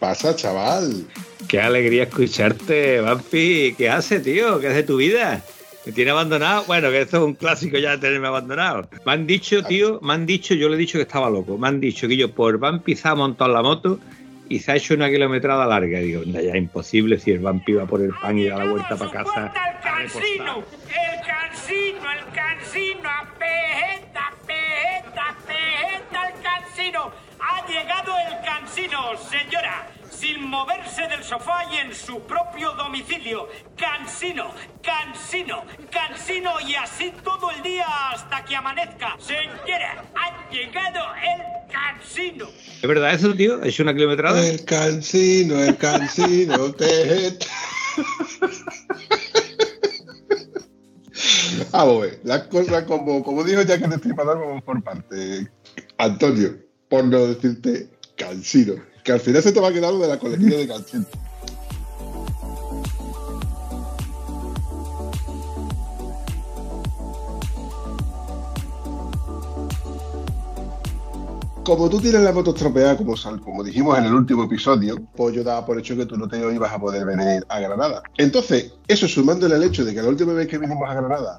Pasa, chaval? Qué alegría escucharte, Vampi. ¿Qué hace, tío? ¿Qué hace tu vida? ¿Me tiene abandonado? Bueno, que esto es un clásico ya de tenerme abandonado. Me han dicho, tío, me han dicho, yo le he dicho que estaba loco. Me han dicho que yo por Vampi se ha montado la moto y se ha hecho una kilometrada larga. Digo, ya es imposible si el Vampi va por el pan y da la vuelta para casa. ¡El cansino! ¡El cansino! ¡El cansino! ¡Apejeta, pejeta, pejeta el cansino! ¡Ha llegado el cansino, señora! Sin moverse del sofá y en su propio domicilio. Cansino, cansino, cansino y así todo el día hasta que amanezca. Señora, ha llegado el cansino. ¿Es verdad eso, tío? ¿Ha hecho una kilometrada? El cansino, el cansino, te... Vamos a ver, las cosas como, como dijo Jack el Destripador, vamos por parte. Antonio, por no decirte cansino, que al final se te va a quedar lo de la colección de cansino. Como tú tienes la moto estropeada, como, como dijimos en el último episodio, pues yo daba por hecho que tú no te ibas a poder venir a Granada. Entonces, eso sumándole el hecho de que la última vez que vinimos a Granada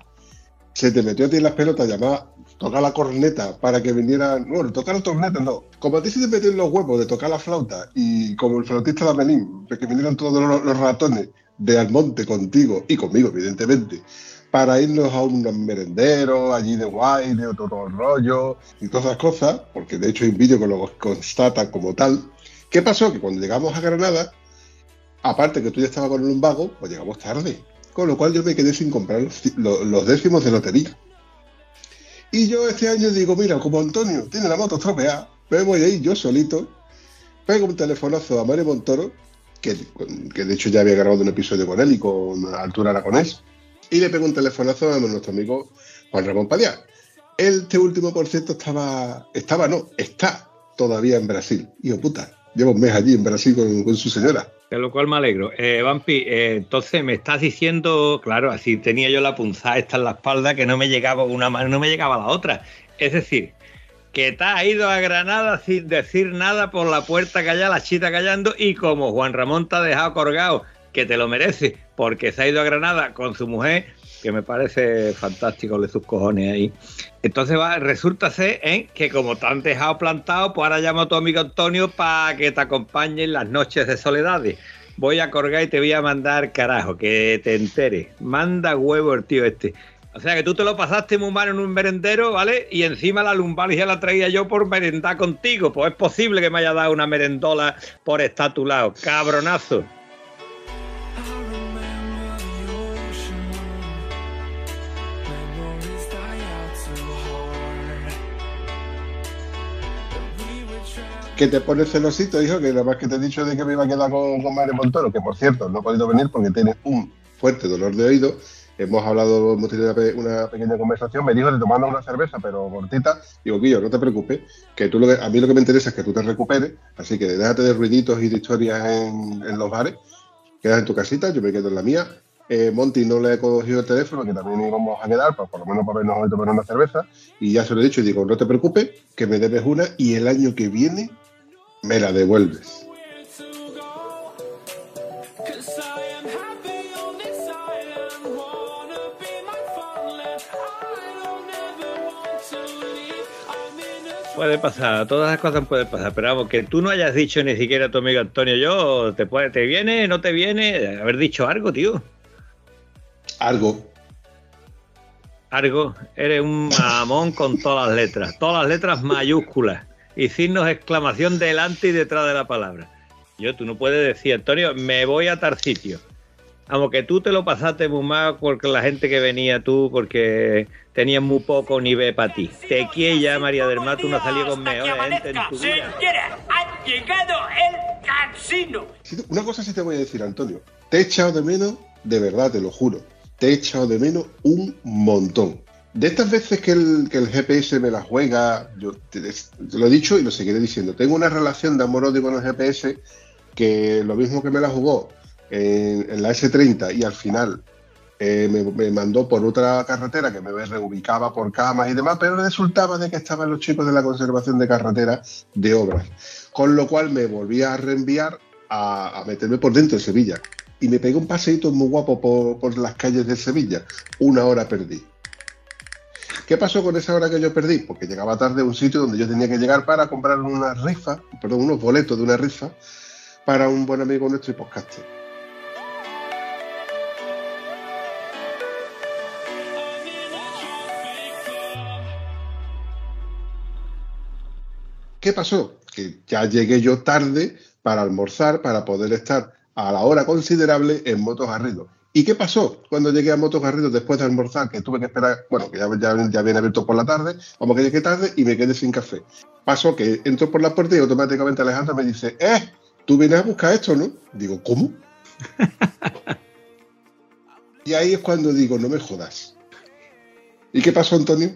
se te metió a ti en las pelotas, llamaba tocar la corneta para que vinieran. Bueno, tocar la corneta no. Como a ti en los huevos de tocar la flauta y como el flautista de Amelín, que vinieron todos los, ratones de Almonte contigo y conmigo, evidentemente, para irnos a un merendero, allí de guay, de otro rollo y todas esas cosas, porque de hecho hay un vídeo que lo constata como tal. ¿Qué pasó? Que cuando llegamos a Granada, aparte que tú ya estabas con el lumbago, pues llegamos tarde. Con lo cual yo me quedé sin comprar los décimos de lotería. Y yo este año digo, mira, como Antonio tiene la moto estropeada, me voy a ir yo solito, pego un telefonazo a Mario Montoro, que, que de hecho ya había grabado un episodio con él y con Altura Aragonés, y le pego un telefonazo a nuestro amigo Juan Ramón Paliá. Este último, por cierto, estaba, estaba no, está todavía en Brasil. Hijo puta, lleva un mes allí en Brasil con, con su señora. De lo cual me alegro. Eh, Vampi, eh, entonces me estás diciendo, claro, así tenía yo la punzada esta en la espalda que no me llegaba una mano, no me llegaba la otra. Es decir, que te has ido a Granada sin decir nada por la puerta callada, la chita callando, y como Juan Ramón te ha dejado colgado, que te lo merece, porque se ha ido a Granada con su mujer, que me parece fantástico de sus cojones ahí. Entonces resulta ser ¿eh? que como te han dejado plantado, pues ahora llamo a tu amigo Antonio para que te acompañe en las noches de soledades. Voy a colgar y te voy a mandar carajo, que te enteres. Manda huevo el tío este. O sea que tú te lo pasaste muy mal en un merendero, ¿vale? Y encima la lumbalgia la traía yo por merendar contigo. Pues es posible que me haya dado una merendola por estar a tu lado. Cabronazo. Que te pones celosito, hijo, que nada más que te he dicho de que me iba a quedar con, con Mario Montoro, que por cierto no ha podido venir porque tiene un fuerte dolor de oído. Hemos hablado, hemos tenido una pequeña conversación, me dijo de tomarnos una cerveza, pero cortita. Digo, Guillo, no te preocupes, que tú lo que- a mí lo que me interesa es que tú te recuperes, así que déjate de ruiditos y de historias en, en los bares, quedas en tu casita, yo me quedo en la mía. Eh, Monty no le he cogido el teléfono, que también íbamos a quedar, pues por lo menos para vernos hoy tomar una cerveza, y ya se lo he dicho, y digo, no te preocupes, que me debes una, y el año que viene me la devuelves. Puede pasar, todas las cosas pueden pasar, pero vamos, que tú no hayas dicho ni siquiera a tu amigo Antonio, yo, te, puede, te viene, no te viene, haber dicho algo, tío. Algo. Algo, eres un mamón con todas las letras, todas las letras mayúsculas y signos de exclamación delante y detrás de la palabra. Yo, tú no puedes decir, Antonio, me voy a tal sitio. Vamos, que tú te lo pasaste muy mal porque la gente que venía tú, porque tenías muy poco nivel para ti. Te quiere ya, María del Mar, tú no salió con mejores gente en tu vida. Señora, ha llegado el casino. Una cosa sí te voy a decir, Antonio. Te he echado de menos, de verdad, te lo juro. Te he echado de menos un montón. De estas veces que el, GPS me la juega, yo lo he dicho y lo seguiré diciendo. Tengo una relación de amor-odio con el GPS que lo mismo que me la jugó en, en la S30 y al final eh, me, mandó por otra carretera que me reubicaba por camas y demás, pero resultaba de que estaban los chicos de la conservación de carretera de obras. Con lo cual me volví a reenviar a, meterme por dentro de Sevilla. Y me pegué un paseíto muy guapo por las calles de Sevilla. Una hora perdí. ¿Qué pasó con esa hora que yo perdí? Porque llegaba tarde a un sitio donde yo tenía que llegar para comprar una rifa, perdón, unos boletos de una rifa para un buen amigo nuestro y podcaster. ¿Qué pasó? Que ya llegué yo tarde para almorzar, para poder estar a la hora considerable en Motos Garrido. ¿Y qué pasó cuando llegué a Motos Garrido después de almorzar? Que tuve que esperar, bueno, que ya, ya, ya viene abierto por la tarde, vamos que llegué tarde y me quedé sin café. Pasó que entro por la puerta y automáticamente Alejandro me dice, ¡eh! Tú vienes a buscar esto, ¿no? Digo, ¿cómo? y ahí es cuando digo, no me jodas. ¿Y qué pasó, Antonio?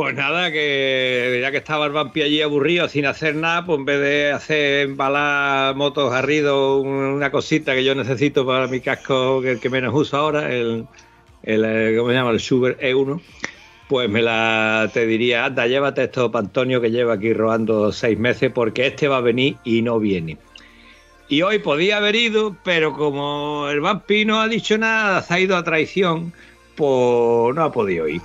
Pues nada, que ya que estaba el vampi allí aburrido sin hacer nada, pues en vez de hacer embalar motos garrido, una cosita que yo necesito para mi casco, el que menos uso ahora, el, el eh, ¿cómo se llama? El Schubert E1, pues me la te diría, anda, llévate esto para Antonio que lleva aquí robando seis meses, porque este va a venir y no viene. Y hoy podía haber ido, pero como el vampi no ha dicho nada, se ha ido a traición, pues no ha podido ir.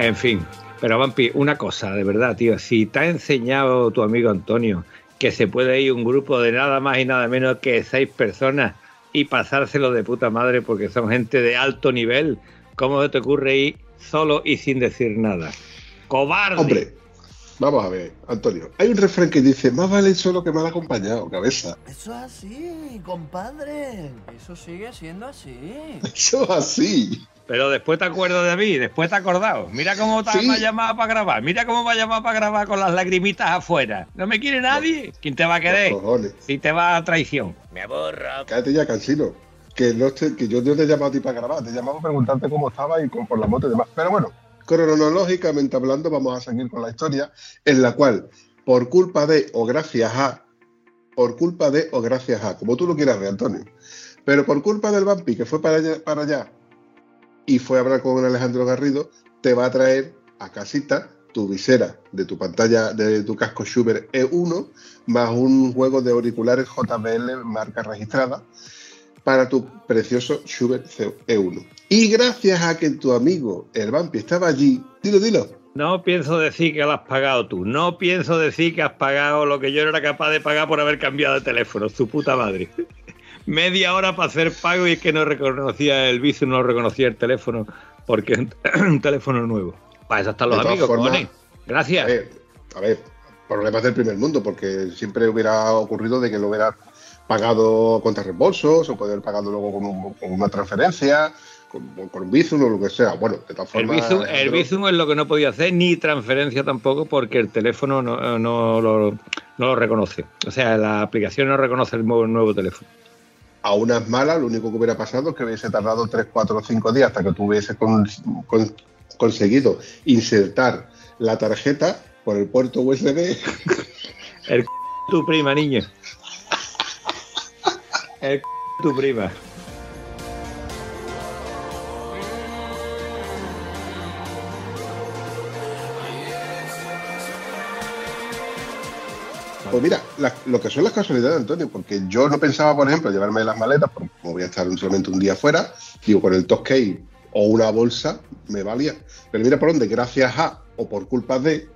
En fin, pero Vampi, una cosa, de verdad, tío, si te ha enseñado tu amigo Antonio que se puede ir un grupo de nada más y nada menos que seis personas y pasárselo de puta madre porque son gente de alto nivel, ¿cómo te ocurre ir solo y sin decir nada? ¡Cobarde! Hombre, vamos a ver, Antonio. Hay un refrán que dice, más vale solo que mal acompañado, cabeza. Eso es así, compadre. Eso sigue siendo así. Eso es así. Pero después te acuerdas de mí, después te has acordado. Mira cómo te Sí. me ha llamado para grabar. Mira cómo me ha llamado para grabar con las lagrimitas afuera. ¿No me quiere nadie? ¿Quién te va a querer? Si te va a traición. Me aborro. Cállate ya, cansino. Que, no te- que yo no te he llamado a ti para grabar, te he llamado para preguntarte cómo estaba y con, por la moto y demás. Pero bueno, cronológicamente hablando, vamos a seguir con la historia en la cual, por culpa de o gracias a, por culpa de o gracias a, como tú lo quieras ver, Antonio, pero por culpa del vampi que fue para allá, para allá y fue a hablar con Alejandro Garrido, te va a traer a casita tu visera de tu pantalla de tu casco Schubert E1 más un juego de auriculares JBL marca registrada para tu precioso Schubert E1. Y gracias a que tu amigo el vampi estaba allí, dilo, dilo. No pienso decir que lo has pagado tú. No pienso decir que has pagado lo que yo no era capaz de pagar por haber cambiado de teléfono. Su puta madre. Media hora para hacer pago y es que no reconocía el vicio, no reconocía el teléfono porque es un, teléfono nuevo. Para eso están los amigos, formas, cojones. A Gracias. ver, a ver, problemas del primer mundo, porque siempre hubiera ocurrido de que lo hubiera pagado contra reembolsos o poder haber pagado luego con, un- con una transferencia, con, con un Bizum o lo que sea. Bueno, de todas El formas. Bizum, el Bizum es lo que no podía hacer, ni transferencia tampoco, porque el teléfono no, no lo, no lo reconoce. O sea, la aplicación no reconoce el nuevo, nuevo teléfono. A unas malas, lo único que hubiera pasado es que hubiese tardado 3, 4 o 5 días hasta que tú hubieses con- con- conseguido insertar la tarjeta por el puerto USB. El c tu prima, niño. El c tu prima. Pues mira, lo que son las casualidades, Antonio, porque yo no pensaba, por ejemplo, llevarme las maletas, porque como voy a estar solamente un día fuera, digo, con el Toscay o una bolsa me valía. Pero mira por dónde, gracias a, o por culpa de,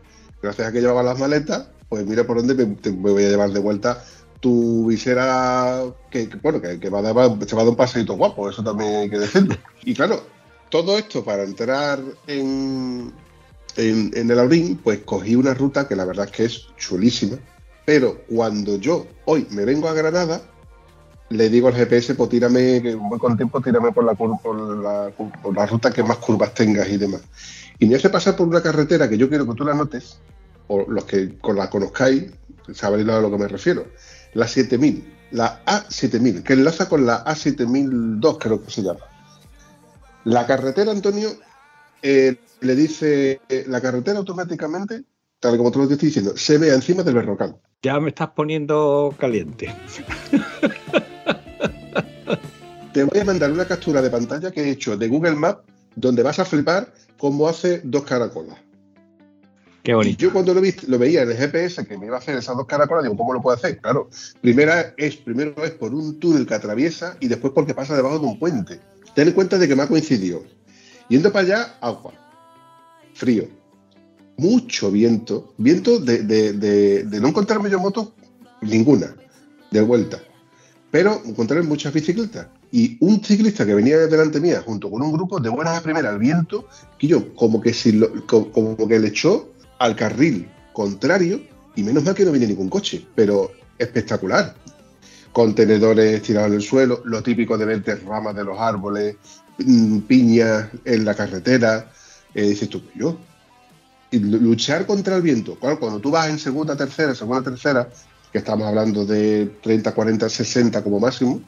gracias a que llevaba las maletas, pues mira por dónde me, te- voy a llevar de vuelta tu visera, que, que, bueno, que, que va a dar, va a un paseito guapo, eso también hay que decirlo. Y claro, todo esto para entrar en, en, en el Aurín, pues cogí una ruta que la verdad es que es chulísima, pero cuando yo hoy me vengo a Granada, le digo al GPS, pues tírame, que voy con tiempo, tírame por la ruta que más curvas tengas y demás. Y me hace pasar por una carretera que yo quiero que tú la notes, o los que con la conozcáis, sabréis a lo que me refiero. La 7000, la A7000, que enlaza con la A7002, creo que se llama. La carretera, Antonio, eh, le dice, eh, la carretera automáticamente, tal como te lo estoy diciendo, se ve encima del berrocal. Ya me estás poniendo caliente. Te voy a mandar una captura de pantalla que he hecho de Google Maps, donde vas a flipar cómo hace dos caracolas. Qué Y bonito. yo cuando lo, vi, lo veía en el GPS que me iba a hacer esas dos caracolas, digo, ¿cómo lo puedo hacer? Claro, primera es, primero es por un túnel que atraviesa y después porque pasa debajo de un puente. Ten en cuenta de que me ha coincidido. Yendo para allá, agua, frío, mucho viento, viento de, de- de- de no encontrarme yo moto ninguna, de vuelta, pero encontré muchas bicicletas. Y un ciclista que venía delante mía junto con un grupo de buenas a primera al viento, que yo como que, si lo- co- como que le echó al carril contrario y menos mal que no viene ningún coche, pero espectacular. Contenedores tirados en el suelo, lo típico de verte ramas de los árboles, mm, piñas en la carretera. Eh, dices tú, yo. Y lu- luchar contra el viento. Cuando tú vas en segunda, tercera, segunda, tercera, que estamos hablando de 30, 40, 60 como máximo,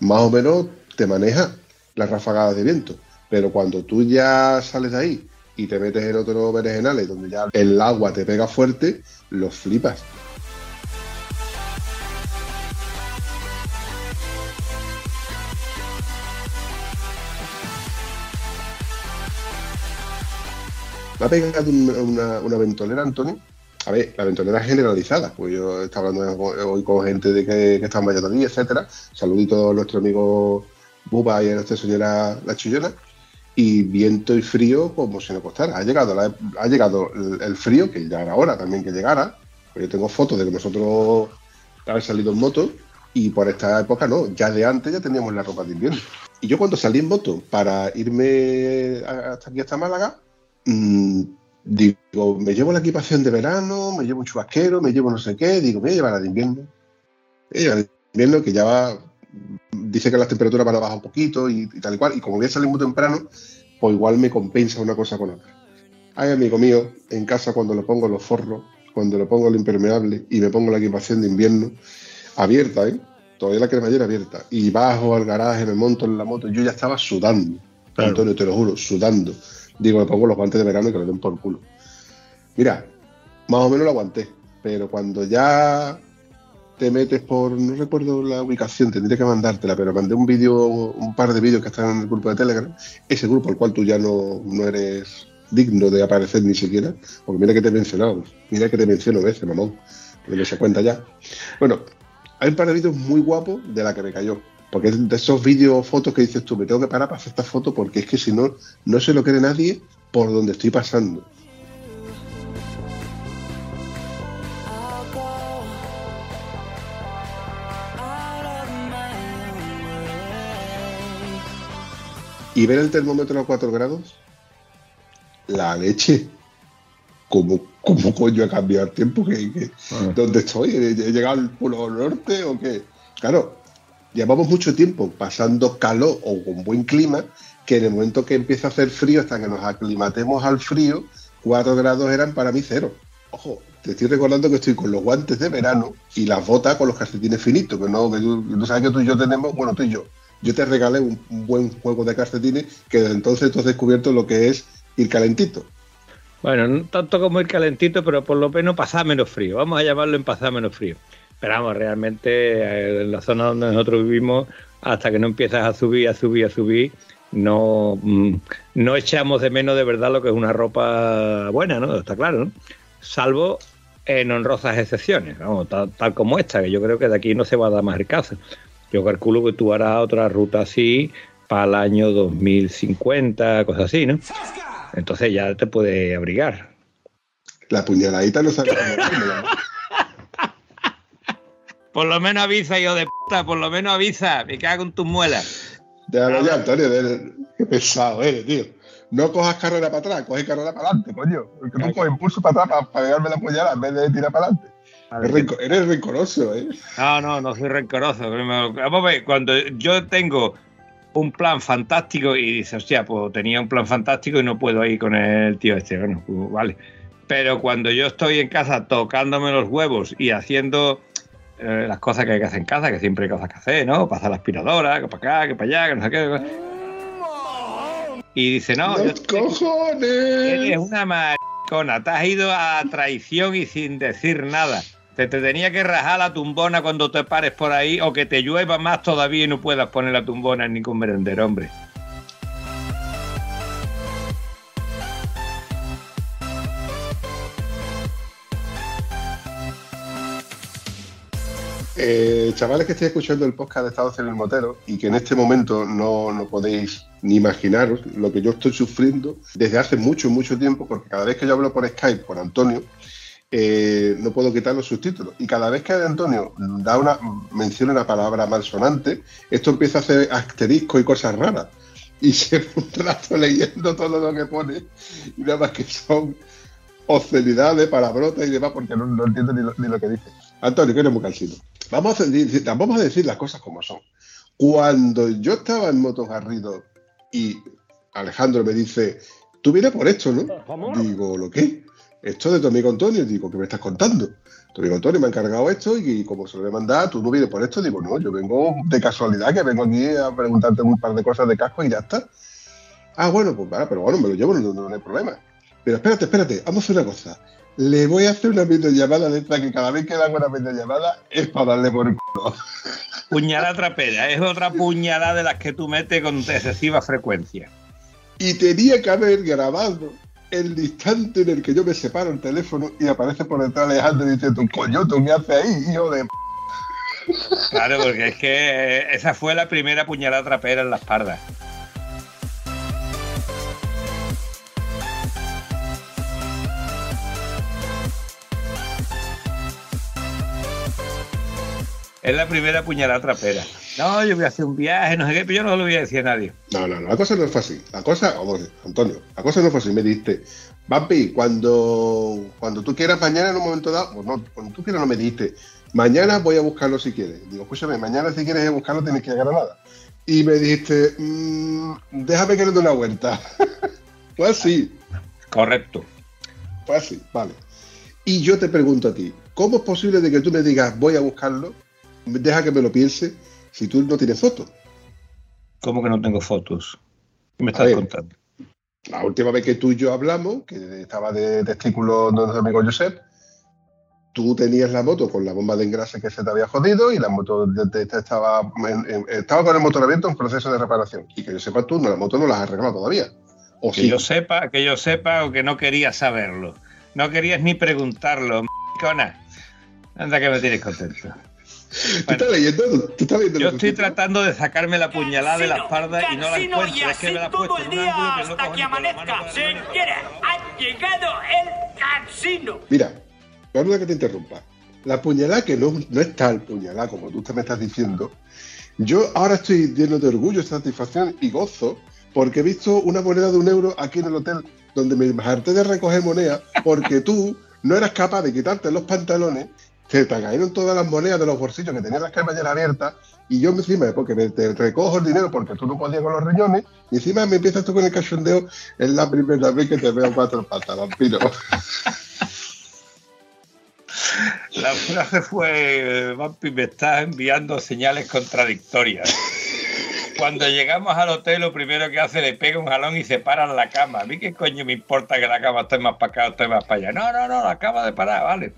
más o menos te maneja las ráfagadas de viento. Pero cuando tú ya sales de ahí y te metes en otros berenjenales donde ya el agua te pega fuerte, los flipas. Ha pegado un- una, una ventolera, Antonio. A ver, la ventolera es generalizada, pues yo estaba hablando hoy con gente de que, que está en Valladolid, etcétera. Saludito a nuestro amigo Buba y a nuestra señora La Chillona. Y viento y frío como si no costara. Ha llegado, ha llegado el, frío, que ya era hora también que llegara. Pues yo tengo fotos de que nosotros haber salido en moto y por esta época no, ya de antes ya teníamos la ropa de invierno. Y yo cuando salí en moto para irme hasta aquí, hasta Málaga, mm, digo, me llevo la equipación de verano, me llevo un chubasquero, me llevo no sé qué, digo, me voy a llevar la de invierno. Me voy a llevar la de invierno que ya va, dice que las temperaturas van a bajar un poquito y, y tal y cual, y como voy a salir muy temprano, pues igual me compensa una cosa con otra. Ay, amigo mío, en casa cuando le pongo los forros, cuando le pongo el impermeable y me pongo la equipación de invierno, abierta, ¿eh? Todavía la cremallera abierta. Y bajo al garaje, me monto en la moto. Yo ya estaba sudando. Claro. Antonio, te lo juro, sudando. Digo, me pongo los guantes de verano y que lo den por culo. Mira, más o menos lo aguanté. Pero cuando ya te metes por, no recuerdo la ubicación, tendría que mandártela, pero mandé un vídeo, un par de vídeos que están en el grupo de Telegram, ese grupo al cual tú ya no, no eres digno de aparecer ni siquiera, porque mira que te he mencionado, mira que te menciono veces, mamón, que no se cuenta ya. Bueno, hay un par de vídeos muy guapos de la que me cayó, porque es de esos vídeos, fotos que dices tú, me tengo que parar para hacer esta foto, porque es que si no, no se lo cree nadie por donde estoy pasando. y ver el termómetro a 4 grados, la leche. ¿Cómo, cómo coño ha cambiado el tiempo? ¿Qué, qué- ¿Dónde estoy? ¿He he llegado al Polo Norte o qué? Claro, llevamos mucho tiempo pasando calor o con buen clima, que en el momento que empieza a hacer frío, hasta que nos aclimatemos al frío, 4 grados eran para mí cero. Ojo, te estoy recordando que estoy con los guantes de verano y las botas con los calcetines finitos, que no, que tú, tú sabes que tú y yo tenemos, bueno, tú y yo. Yo te regalé un, un buen juego de calcetines que desde entonces tú has descubierto lo que es ir calentito. Bueno, no tanto como ir calentito, pero por lo menos pasar menos frío. Vamos a llamarlo en pasar menos frío. Pero vamos, realmente eh, en la zona donde nosotros vivimos, hasta que no empiezas a subir, a subir, a subir, no, mm, no echamos de menos de verdad lo que es una ropa buena, ¿no? Está claro, ¿no? Salvo en honrosas excepciones, vamos, tal, tal como esta, que yo creo que de aquí no se va a dar más el caso. Yo calculo que tú harás otra ruta así para el año 2050, cosas así, ¿no? Entonces ya te puede abrigar. La puñaladita no sabe cómo dármela. Por lo menos avisa, hijo de puta, por lo menos avisa, me cago en tus muelas. Déjalo ya, Antonio. de- Qué pesado eres, tío. no cojas carrera para atrás, coge carrera para adelante, coño. Porque no coge impulso para atrás para, para pegarme la puñalada en vez de tirar para adelante. Eres, eres rencoroso, ¿eh? No, no, no soy rencoroso. Vamos a ver, cuando yo tengo un plan fantástico y dices, hostia, pues tenía un plan fantástico y no puedo ir con el tío este. Bueno, pues vale. Pero cuando yo estoy en casa tocándome los huevos y haciendo eh, las cosas que hay que hacer en casa, que siempre hay cosas que hacer, ¿no? Pasar la aspiradora, que para acá, que para allá, que no sé qué. Y dice, no, yo ¡Los cojones! Eres una maricona, te has ido a traición y sin decir nada. Te, te tenía que rajar la tumbona cuando te pares por ahí o que te llueva más todavía y no puedas poner la tumbona en ningún merendero, hombre. Eh, chavales que estéis escuchando el podcast de Estado Civil Motero y que en este momento no, no podéis ni imaginaros lo que yo estoy sufriendo desde hace mucho, mucho tiempo, porque cada vez que yo hablo por Skype con Antonio, eh, no puedo quitar los subtítulos. Y cada vez que Antonio da una, menciona una palabra malsonante, esto empieza a hacer asterisco y cosas raras. Y se un rato leyendo todo lo que pone, y nada más que son obscenidades, palabrotas y demás, porque no, no entiendo ni lo, ni lo que dice. Antonio, que eres muy cansino. Vamos a, decir, vamos a decir las cosas como son. Cuando yo estaba en Motos Garrido y Alejandro me dice, tú vienes por esto, ¿no? Digo, ¿lo qué? Esto de tu amigo Antonio. Digo, ¿qué me estás contando? Tu amigo Antonio me ha encargado esto y, como se lo a mandar, tú no vienes por esto. Digo, no, yo vengo de casualidad, que vengo aquí a preguntarte un par de cosas de casco y ya está. Ah, bueno, pues vale, pero bueno, me lo llevo, no, no, no hay problema. Pero espérate, espérate, vamos a hacer una cosa. Le voy a hacer una videollamada de esta que cada vez que le hago una videollamada es para darle por el culo. Puñalada trapera, es otra puñalada de las que tú metes con excesiva frecuencia. Y tenía que haber grabado el instante en el que yo me separo el teléfono y aparece por detrás Alejandro diciendo, coño, ¿tú qué haces ahí, hijo de p-?". Claro, porque es que esa fue la primera puñalada trapera en la espalda. Es la primera puñalada trapera. No, yo voy a hacer un viaje, no sé qué, pero yo no lo voy a decir a nadie. No, no, no, la cosa no fue así. La cosa, vamos, Antonio, la cosa no fue así. Me dijiste, Vampi, cuando, cuando tú quieras mañana en un momento dado, no, cuando tú quieras no me dijiste, mañana voy a buscarlo si quieres. Digo, escúchame, mañana si quieres buscarlo tienes que ir a Granada. Y me dijiste, "Mm, déjame que le dé una vuelta. fue así, Correcto. fue así, vale. Y yo te pregunto a ti, ¿cómo es posible de que tú me digas, voy a buscarlo? Deja que me lo piense si tú no tienes fotos. ¿Cómo que no tengo fotos? ¿Qué me estás ver. contando? La última vez que tú y yo hablamos, que estaba de testículo de nuestro amigo Josep, tú tenías la moto con la bomba de engrase que se te había jodido y la moto de- de- de- estaba, en- en- estaba con el motor abierto en proceso de reparación. Y que yo sepa, tú no, la moto no la has arreglado todavía. O Que sí. yo sepa, que yo sepa o que no querías saberlo. No querías ni preguntarlo, m***cona. Anda que me tienes contento. ¿Tú estás leyendo? ¿Tú estás leyendo Yo estoy tratando de sacarme la puñalada de la espalda y no la encuentro. Y Es que así me la he todo puesto el día hasta que amanezca. Señora, ha llegado el cansino. Mira, perdona que te interrumpa. La puñalada que no, no es tal puñalada como tú te me estás diciendo. Yo ahora estoy lleno de orgullo, satisfacción y gozo porque he visto una moneda de un euro aquí en el hotel donde me harté de recoger moneda porque tú no eras capaz de quitarte los pantalones, te, te cayeron todas las monedas de los bolsillos que tenías las cremalleras abiertas y yo encima, porque me, te recojo el dinero porque tú no podías con los riñones, y encima me empiezas tú con el cachondeo, es la primera vez que te veo cuatro patas, vampiro. La frase fue, Vampi, me estás enviando señales contradictorias. Cuando llegamos al hotel, lo primero que hace le pega un jalón y se para en la cama. A mí qué coño me importa que la cama esté más para acá o esté más para allá. No, no, no, la cama de parar, vale.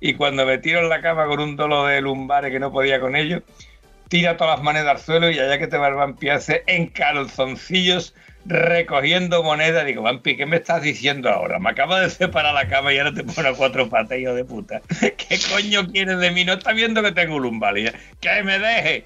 Y cuando me tiro en la cama con un dolor de lumbares que no podía con ello, tira todas las monedas al suelo y allá que te va el Vampi hace en calzoncillos recogiendo monedas. Digo, Vampi, ¿qué me estás diciendo ahora? Me acaba de separar la cama y ahora te pone a cuatro patas, hijo de puta. ¿Qué coño quieres de mí? No está viendo que tengo lumbares. Que me deje.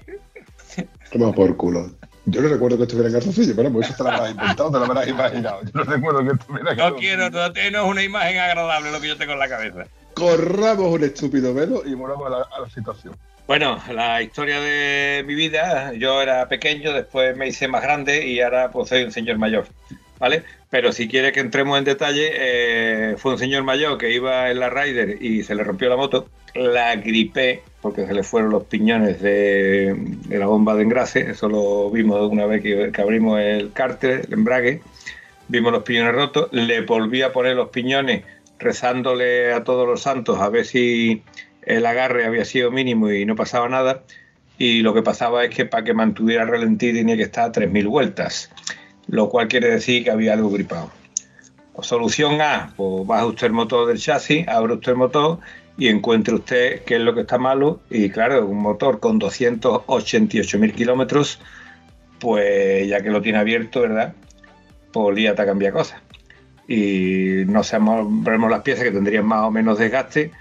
Toma por culo. Yo no recuerdo que estuviera en calzoncillo, pero pues eso te lo habrás inventado, te lo habrás imaginado. Yo no recuerdo que estuviera en No quiero, no, no es una imagen agradable lo que yo tengo en la cabeza. Corramos un estúpido velo y volvamos a la, situación. Bueno, la historia de mi vida, yo era pequeño, después me hice más grande y ahora pues un señor mayor. ¿vale? Pero si quiere que entremos en detalle, eh, fue un señor mayor que iba en la Rider y se le rompió la moto, la gripé porque se le fueron los piñones de, la bomba de engrase, eso lo vimos una vez que, abrimos el cárter, el embrague, vimos los piñones rotos, le volví a poner los piñones rezándole a todos los santos a ver si el agarre había sido mínimo y no pasaba nada, y lo que pasaba es que para que mantuviera ralentí tenía que estar a 3.000 vueltas lo cual quiere decir que había algo gripado. Solución A, pues baja usted el motor del chasis, abre usted el motor y encuentre usted qué es lo que está malo. Y claro, un motor con 288.000 kilómetros, pues ya que lo tiene abierto, ¿verdad? Pues líate a cambiar cosas. Y no sabemos, veremos las piezas que tendrían más o menos desgaste,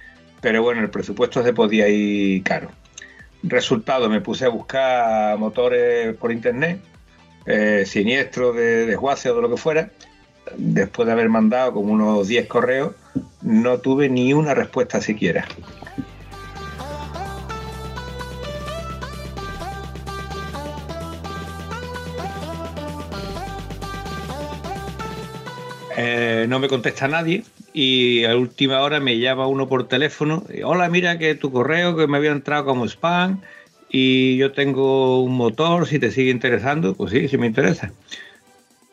pero bueno, el presupuesto se podía ir caro. Resultado, me puse a buscar motores por internet eh, siniestro de desguace o de lo que fuera, después de haber mandado como unos 10 correos, no tuve ni una respuesta siquiera. Eh, no me contesta nadie y a última hora me llama uno por teléfono. Hola, mira que tu correo que me había entrado como spam y yo tengo un motor, si te sigue interesando, pues sí, sí me interesa.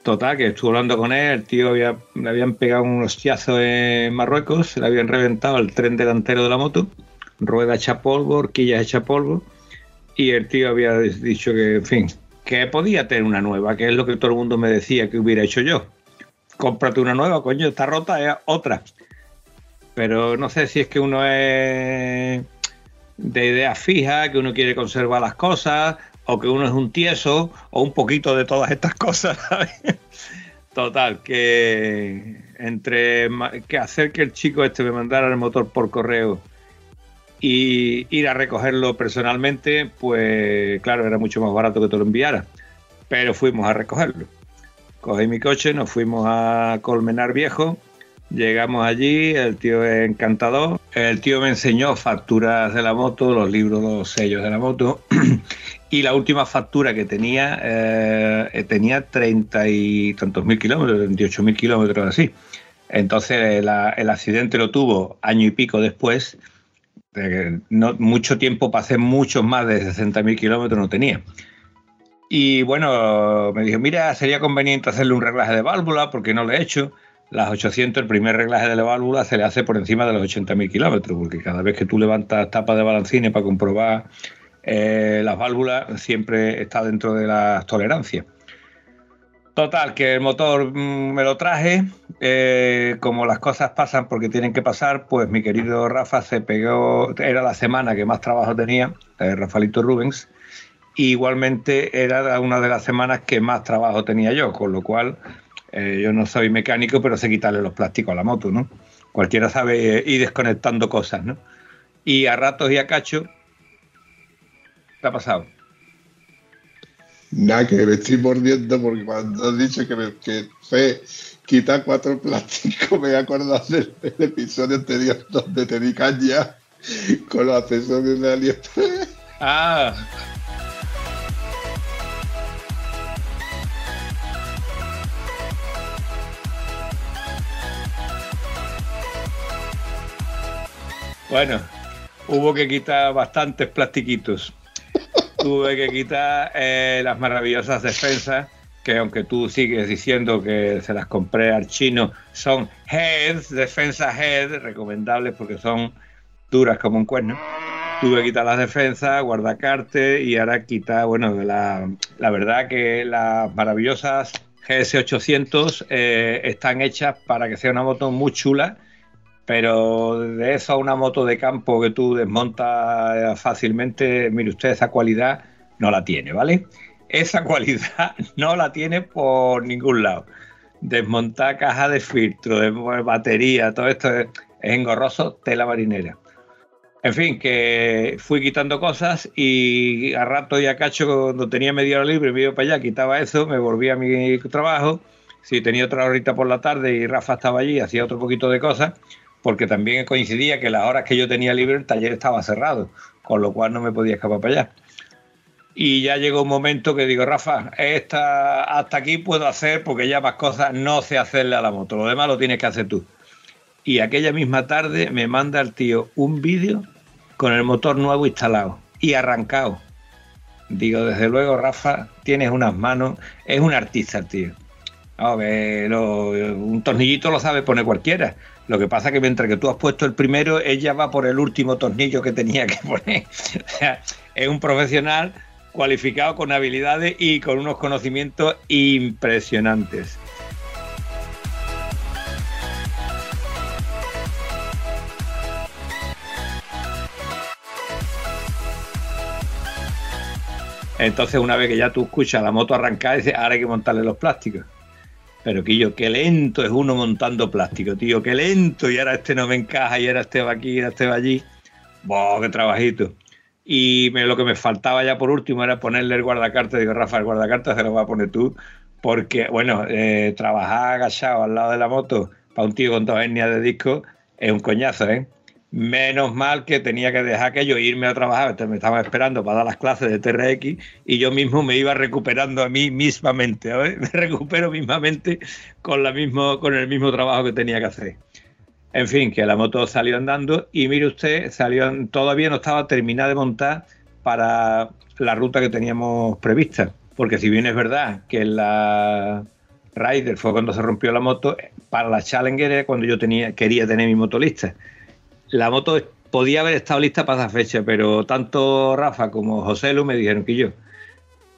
Total, que estuve hablando con él, el tío había, le habían pegado un hostiazo en Marruecos, se le habían reventado el tren delantero de la moto, rueda hecha polvo, horquilla hecha polvo, y el tío había dicho que, en fin, que podía tener una nueva, que es lo que todo el mundo me decía que hubiera hecho yo. Cómprate una nueva, coño, está rota, es otra. Pero no sé si es que uno es de idea fija, que uno quiere conservar las cosas, o que uno es un tieso, o un poquito de todas estas cosas. Total, que entre que hacer que el chico este me mandara el motor por correo y ir a recogerlo personalmente, pues claro, era mucho más barato que te lo enviara. Pero fuimos a recogerlo. Cogí mi coche, nos fuimos a Colmenar Viejo Llegamos allí, el tío es encantador. El tío me enseñó facturas de la moto, los libros, los sellos de la moto. y la última factura que tenía, eh, tenía treinta y tantos mil kilómetros, 28 mil kilómetros así. Entonces el accidente lo tuvo año y pico después. no, mucho tiempo, pasé muchos más de 60 mil kilómetros, no tenía. Y bueno, me dijo, mira, sería conveniente hacerle un reglaje de válvula porque no lo he hecho las 800, el primer reglaje de la válvula se le hace por encima de los 80.000 kilómetros, porque cada vez que tú levantas tapa de balancines para comprobar eh, las válvulas, siempre está dentro de las tolerancias. Total, que el motor mm, me lo traje, eh, como las cosas pasan porque tienen que pasar, pues mi querido Rafa se pegó, era la semana que más trabajo tenía, eh, Rafalito Rubens, igualmente era una de las semanas que más trabajo tenía yo, con lo cual eh, yo no soy mecánico, pero sé quitarle los plásticos a la moto, ¿no? Cualquiera sabe ir desconectando cosas, ¿no? Y a ratos y a cacho, ¿qué ha pasado? Nada, que me estoy mordiendo porque cuando has dicho que, me, que fue quitar cuatro plásticos, me he acordado del, episodio anterior donde te di caña con los accesorios de AliExpress. Ah. Bueno, hubo que quitar bastantes plastiquitos. Tuve que quitar eh, las maravillosas defensas, que aunque tú sigues diciendo que se las compré al chino, son heads, defensas head, recomendables porque son duras como un cuerno. Tuve que quitar las defensas, guardacarte y ahora quitar, bueno, la, la verdad que las maravillosas GS800 eh, están hechas para que sea una moto muy chula pero de eso a una moto de campo que tú desmontas fácilmente, mire usted, esa cualidad no la tiene, ¿vale? Esa cualidad no la tiene por ningún lado. Desmontar caja de filtro, de batería, todo esto es, engorroso, tela marinera. En fin, que fui quitando cosas y a rato y a cacho, cuando tenía media hora libre, me iba para allá, quitaba eso, me volvía a mi trabajo. Si tenía otra horita por la tarde y Rafa estaba allí, hacía otro poquito de cosas, porque también coincidía que las horas que yo tenía libre el taller estaba cerrado, con lo cual no me podía escapar para allá. Y ya llegó un momento que digo, Rafa, esta, hasta aquí puedo hacer porque ya más cosas no sé hacerle a la moto, lo demás lo tienes que hacer tú. Y aquella misma tarde me manda el tío un vídeo con el motor nuevo instalado y arrancado. Digo, desde luego, Rafa, tienes unas manos, es un artista, tío. A ver, un tornillito lo sabe poner cualquiera. Lo que pasa es que mientras que tú has puesto el primero, ella va por el último tornillo que tenía que poner. O sea, es un profesional cualificado con habilidades y con unos conocimientos impresionantes. Entonces, una vez que ya tú escuchas la moto arrancar, dices, ahora hay que montarle los plásticos. Pero Quillo, qué lento es uno montando plástico, tío, qué lento. Y ahora este no me encaja, y ahora este va aquí, y ahora este va allí. ¡Boh, qué trabajito! Y lo que me faltaba ya por último era ponerle el guardacartas. Digo, Rafa, el guardacartas se lo vas a poner tú. Porque, bueno, eh, trabajar agachado al lado de la moto para un tío con dos hernias de disco es un coñazo, ¿eh? Menos mal que tenía que dejar que yo irme a trabajar, me estaba esperando para dar las clases de TRX y yo mismo me iba recuperando a mí mismamente, Me recupero mismamente con, la mismo, con el mismo trabajo que tenía que hacer. En fin, que la moto salió andando y mire usted, salió, todavía no estaba terminada de montar para la ruta que teníamos prevista. Porque si bien es verdad que la Rider fue cuando se rompió la moto, para la Challenger era cuando yo tenía, quería tener mi moto lista la moto podía haber estado lista para esa fecha, pero tanto Rafa como José Lu me dijeron que yo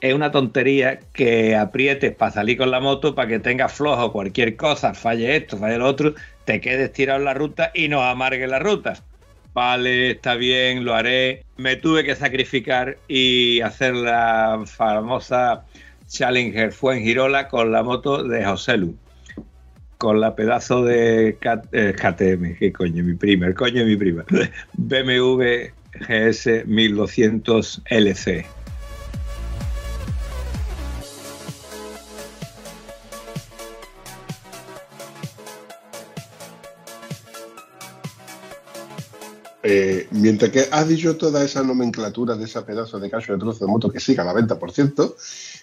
es una tontería que aprietes para salir con la moto para que tengas flojo cualquier cosa, falle esto, falle lo otro, te quedes tirado en la ruta y no amargue la ruta. Vale, está bien, lo haré. Me tuve que sacrificar y hacer la famosa Challenger fue en Girola con la moto de José Lu con la pedazo de KTM, eh, que coño, mi prima, el coño mi prima, BMW GS 1200 LC. Eh, mientras que has dicho toda esa nomenclatura de esa pedazo de cacho de trozo de moto que siga a la 90%,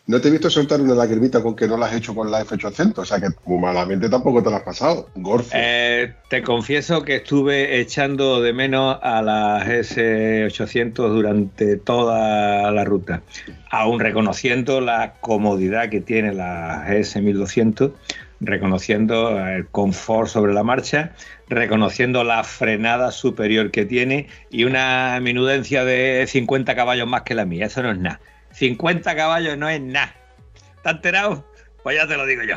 no te he visto soltar una lagrimita con que no la has hecho con la F800, o sea que muy malamente tampoco te la has pasado, Gorfo. Eh, te confieso que estuve echando de menos a la S800 durante toda la ruta, aún reconociendo la comodidad que tiene la S1200, reconociendo el confort sobre la marcha, reconociendo la frenada superior que tiene y una minudencia de 50 caballos más que la mía, eso no es nada 50 caballos no es nada. ¿Estás enterado? Pues ya te lo digo yo.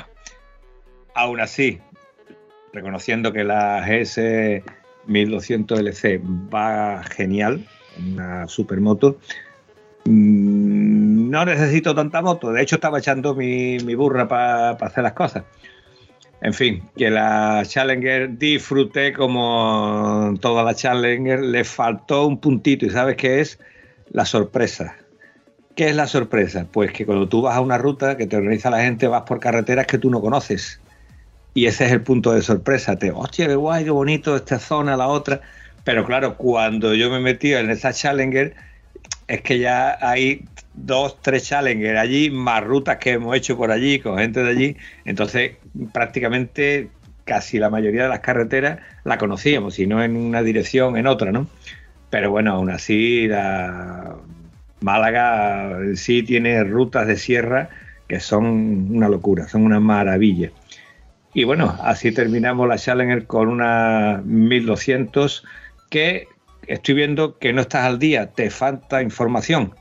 Aún así, reconociendo que la GS 1200 LC va genial, una supermoto, mm, no necesito tanta moto. De hecho, estaba echando mi, burra para hacer las cosas. En fin, que la Challenger disfruté como toda la Challenger, le faltó un puntito y sabes qué es la sorpresa. ¿Qué es la sorpresa? Pues que cuando tú vas a una ruta que te organiza la gente, vas por carreteras que tú no conoces. Y ese es el punto de sorpresa. Te, hostia, qué guay, qué bonito esta zona, la otra. Pero claro, cuando yo me metí en esa Challenger, es que ya hay dos, tres Challenger allí, más rutas que hemos hecho por allí, con gente de allí. Entonces, prácticamente casi la mayoría de las carreteras la conocíamos, si no en una dirección, en otra, ¿no? Pero bueno, aún así, la, Málaga sí tiene rutas de sierra que son una locura, son una maravilla. Y bueno, así terminamos la Challenger con una 1200 que estoy viendo que no estás al día, te falta información.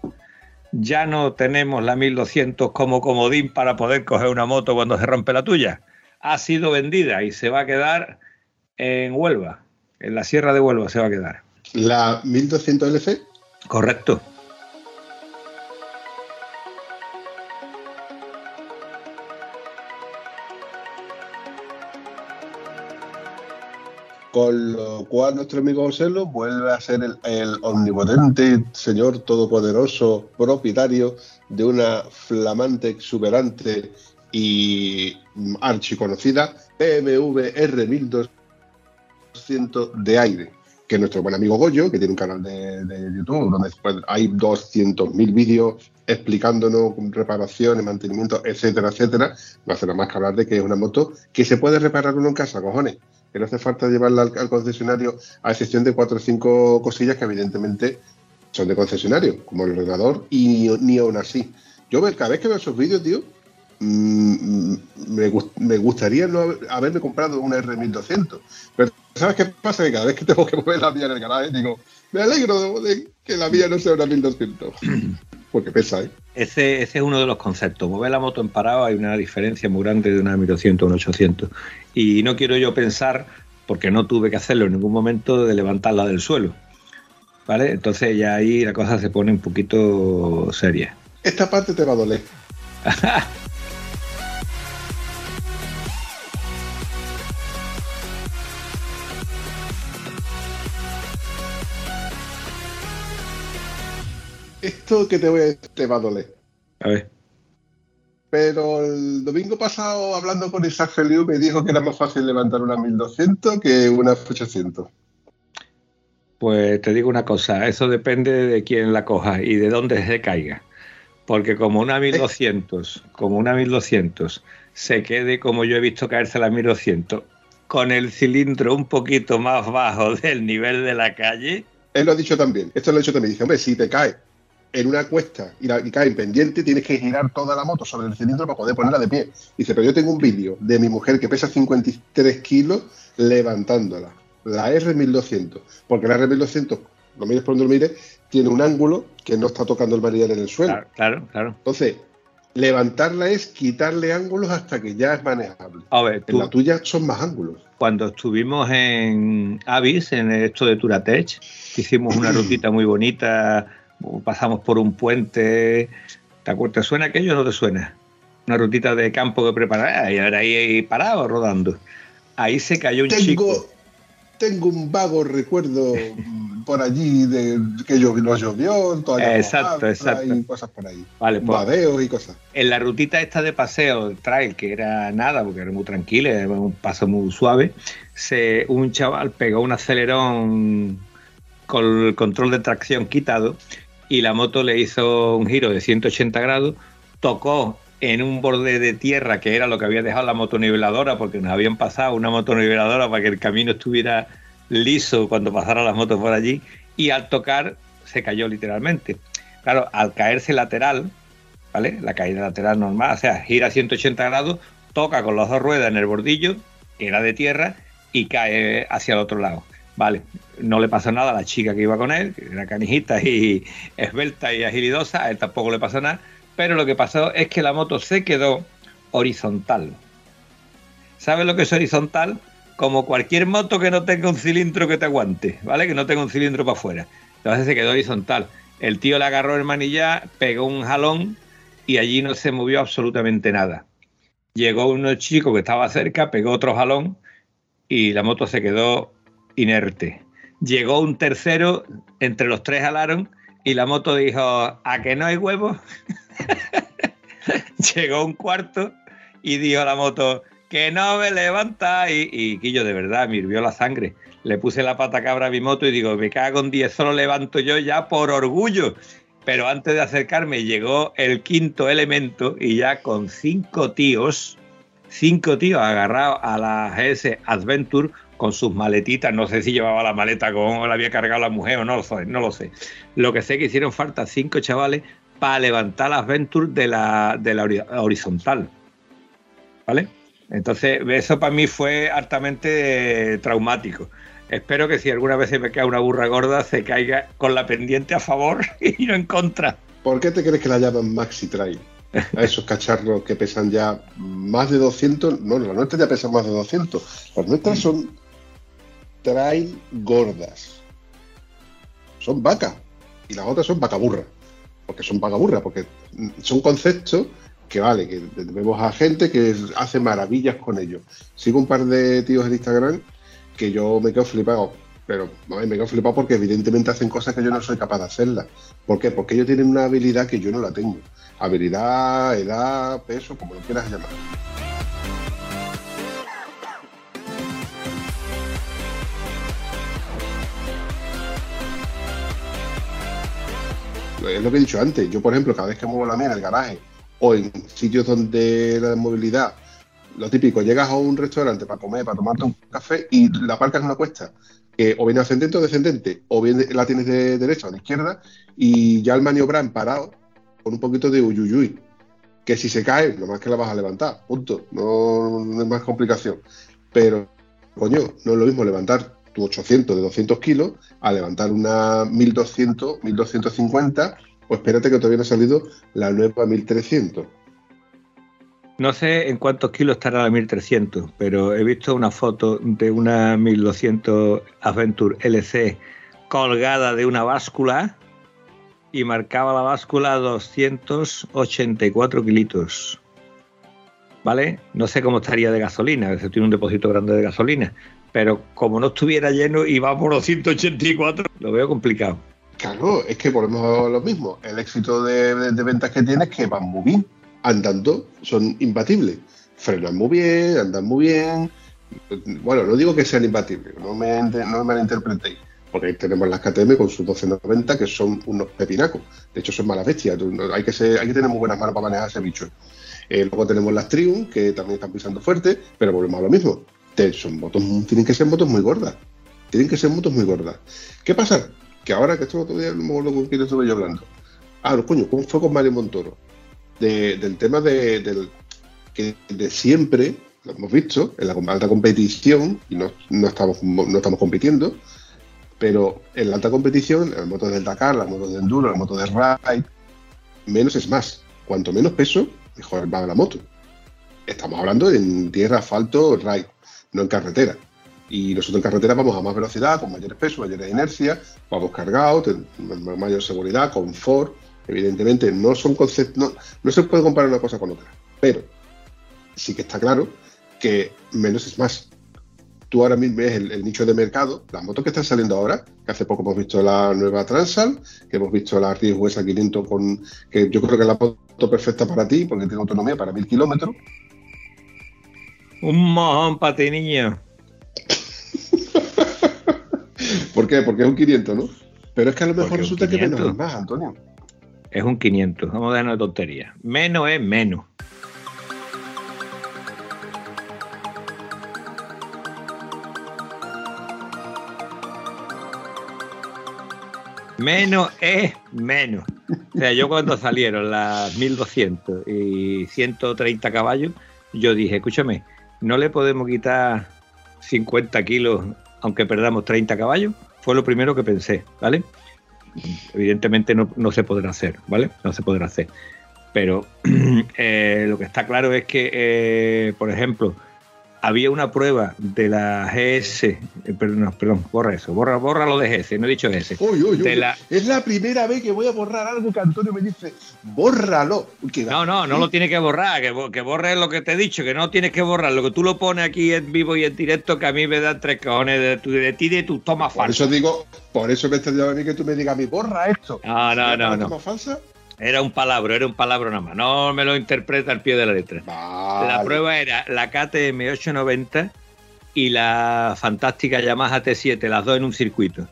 Ya no tenemos la 1200 como comodín para poder coger una moto cuando se rompe la tuya. Ha sido vendida y se va a quedar en Huelva, en la Sierra de Huelva se va a quedar. ¿La 1200 LC? Correcto. Con lo cual nuestro amigo José vuelve a ser el, omnipotente señor todopoderoso propietario de una flamante, exuberante y archiconocida BMW R1200 de aire, que nuestro buen amigo Goyo, que tiene un canal de, YouTube donde hay 200.000 vídeos explicándonos reparaciones, mantenimiento, etcétera, etcétera, no hace nada más que hablar de que es una moto que se puede reparar uno en casa, cojones. Que no hace falta llevarla al, concesionario, a excepción de cuatro o cinco cosillas que evidentemente son de concesionario, como el ordenador, y ni aún así. Yo cada vez que veo esos vídeos, tío, mm, me, me gustaría no haber- haberme comprado una R1200. Pero ¿sabes qué pasa? Que cada vez que tengo que mover la mía en el garaje, digo, me alegro de que la mía no sea una 1200. Porque pesa, ¿eh? Ese, ese es uno de los conceptos. Mover la moto en parado hay una diferencia muy grande de una 1200 a una 800. Y no quiero yo pensar, porque no tuve que hacerlo en ningún momento, de levantarla del suelo. ¿Vale? Entonces ya ahí la cosa se pone un poquito seria. Esta parte te va a doler. Esto que te voy a decir te va a doler. A ver. Pero el domingo pasado, hablando con Isaac Feliu, me dijo que era más fácil levantar una 1200 que una 800. Pues te digo una cosa, eso depende de quién la coja y de dónde se caiga. Porque como una 1200, como una 1200 se quede como yo he visto caerse la 1200, con el cilindro un poquito más bajo del nivel de la calle, Él lo ha dicho también. Esto lo ha dicho también. Dice, hombre, si te cae en una cuesta y, la, y cae en pendiente, tienes que girar toda la moto sobre el cilindro para poder ponerla de pie. Dice, pero yo tengo un vídeo de mi mujer que pesa 53 kilos levantándola. La R1200. Porque la R1200, lo mires por donde lo mires, tiene un ángulo que no está tocando el manillar en el suelo. claro, claro, claro. Entonces, levantarla es quitarle ángulos hasta que ya es manejable. A ver, En tú, la tuya son más ángulos. cuando estuvimos en Avis, en esto de Turatech, hicimos una rutita muy bonita, pasamos por un puente, ¿te acuerdas? ¿Te suena aquello o no te suena? Una rutita de campo que preparaba y ahora ahí, parado, rodando. Ahí se cayó un chico. Tengo, tengo un vago recuerdo por allí de que llo- no llovió, toalla Exacto, exacto. y cosas por ahí. Vale, pues y cosas. en la rutita esta de paseo, el trail, que era nada, porque era muy tranquila, era un paso muy suave, se, un chaval pegó un acelerón con el control de tracción quitado y la moto le hizo un giro de 180 grados, tocó en un borde de tierra que era lo que había dejado la motoniveladora, porque nos habían pasado una motoniveladora para que el camino estuviera liso cuando pasaran las motos por allí, y al tocar se cayó literalmente. Claro, al caerse lateral, ¿vale? La caída lateral normal, o sea, gira 180 grados, toca con las dos ruedas en el bordillo, que era de tierra, y cae hacia el otro lado. Vale, no le pasó nada a la chica que iba con él, que era canijita y esbelta y agilidosa, a él tampoco le pasó nada, pero lo que pasó es que la moto se quedó horizontal. ¿Sabes lo que es horizontal? Como cualquier moto que no tenga un cilindro que te aguante, ¿vale? Que no tenga un cilindro para afuera. Entonces se quedó horizontal. El tío le agarró el manillar, pegó un jalón y allí no se movió absolutamente nada. Llegó uno chico que estaba cerca, pegó otro jalón y la moto se quedó inerte. Llegó un tercero, entre los tres jalaron y la moto dijo, ¿a que no hay huevos? Llegó un cuarto y dijo la moto, que no me levanta. Y, y Quillo, de verdad, me hirvió la sangre. Le puse la pata cabra a mi moto y digo, me cago en 10, solo levanto yo ya por orgullo. Pero antes de acercarme llegó el quinto elemento y ya con cinco tíos, cinco tíos agarrados a la GS Adventure con sus maletitas, no sé si llevaba la maleta con la había cargado la mujer o no lo sé, no lo sé. Lo que sé que hicieron falta cinco chavales para levantar la Adventure de la, de la ori- horizontal. ¿Vale? Entonces, eso para mí fue altamente eh, traumático. Espero que si alguna vez se me cae una burra gorda, se caiga con la pendiente a favor y no en contra. ¿Por qué te crees que la llaman Maxi Trail? A esos cacharros que pesan ya más de 200. No, las nuestras ya pesan más de 200. Las nuestras son trail gordas. Son vacas. Y las otras son vacaburras. Porque son vacaburras, porque son conceptos que vale, que vemos a gente que hace maravillas con ellos. Sigo un par de tíos en Instagram que yo me quedo flipado. Pero me quedo flipado porque evidentemente hacen cosas que yo no soy capaz de hacerlas. ¿Por qué? Porque ellos tienen una habilidad que yo no la tengo. Habilidad, edad, peso, como lo quieras llamar. Es lo que he dicho antes. Yo, por ejemplo, cada vez que muevo la mía en el garaje o en sitios donde la movilidad, lo típico, llegas a un restaurante para comer, para tomarte un café y la aparcas en una cuesta que o viene ascendente o descendente, o bien la tienes de derecha o de izquierda, y ya el maniobrar parado con un poquito de uyuyuy. Que si se cae, nomás que la vas a levantar, punto. No, no es más complicación. Pero, coño, no es lo mismo levantar tu 800 de 200 kilos a levantar una 1200, 1250, o espérate que todavía no ha salido la nueva 1300. No sé en cuántos kilos estará la 1300, pero he visto una foto de una 1200 Adventure LC colgada de una báscula y marcaba la báscula 284 kilitos. ¿Vale? No sé cómo estaría de gasolina, a tiene un depósito grande de gasolina, pero como no estuviera lleno y va por 284, lo veo complicado. Claro, es que volvemos a lo mismo. El éxito de, ventas que tiene es que van muy bien andando son imbatibles. Frenan muy bien, andan muy bien. Bueno, no digo que sean imbatibles, no me, no me malinterpretéis, porque tenemos las KTM con sus 1290 que son unos pepinacos. De hecho, son malas bestias. Hay que, ser, hay que tener muy buenas manos para manejar ese bicho. Eh, luego tenemos las Triumph, que también están pisando fuerte, pero volvemos a lo mismo. Son motos, tienen que ser motos muy gordas. Tienen que ser motos muy gordas. ¿Qué pasa? Que ahora que esto todavía no me con quién estuve yo hablando. Ah, coño, ¿cómo fue con Mario Montoro? del tema de, del, que de siempre, lo hemos visto, en la alta competición, y no, no, estamos, no estamos compitiendo, pero en la alta competición, las motos del Dakar, las motos de enduro, las motos de ride, menos es más. Cuanto menos peso, mejor va la moto. Estamos hablando en tierra, asfalto, ride, no en carretera. Y nosotros en carretera vamos a más velocidad, con mayores pesos, mayores inercia, vamos cargados, mayor seguridad, confort, Evidentemente, no son conceptos, no, se puede comparar una cosa con otra, pero sí que está claro que menos es más. Tú ahora mismo ves el, nicho de mercado, las motos que están saliendo ahora, que hace poco hemos visto la nueva Transal, que hemos visto la Ries US 500 con, que yo creo que es la moto perfecta para ti, porque tiene autonomía para mil kilómetros. Un mojón para ti, niño. ¿Por qué? Porque es un 500, ¿no? Pero es que a lo mejor resulta que menos es más, Antonio es un 500. Vamos a darnos de tontería. Menos es menos. Menos es menos. O sea, yo cuando salieron las 1200 y 130 caballos, yo dije, escúchame, ¿no le podemos quitar 50 kilos aunque perdamos 30 caballos? Fue lo primero que pensé, ¿vale? evidentemente no, se podrá hacer, ¿vale? No se podrá hacer. Pero eh, lo que está claro es que, eh, por ejemplo, había una prueba de la GS, eh, perdón, perdón, borra eso, borra, borra lo de GS, no he dicho GS. Es la primera vez que voy a borrar algo que Antonio me dice, bórralo. no, no, no lo tienes que borrar, que, que borres lo que te he dicho, que no tienes que borrar, lo que tú lo pones aquí en vivo y en directo, que a mí me dan tres cojones de, de, ti de tu toma falsa. Por eso digo, por eso me está a mí que tú me digas a mí, borra esto. No, no, no. no. Falsa? Era un palabra, era un palabra nada más. No me lo interpreta al pie de la letra. La prueba era la KTM 890 y la fantástica Yamaha T7, las dos en un circuito.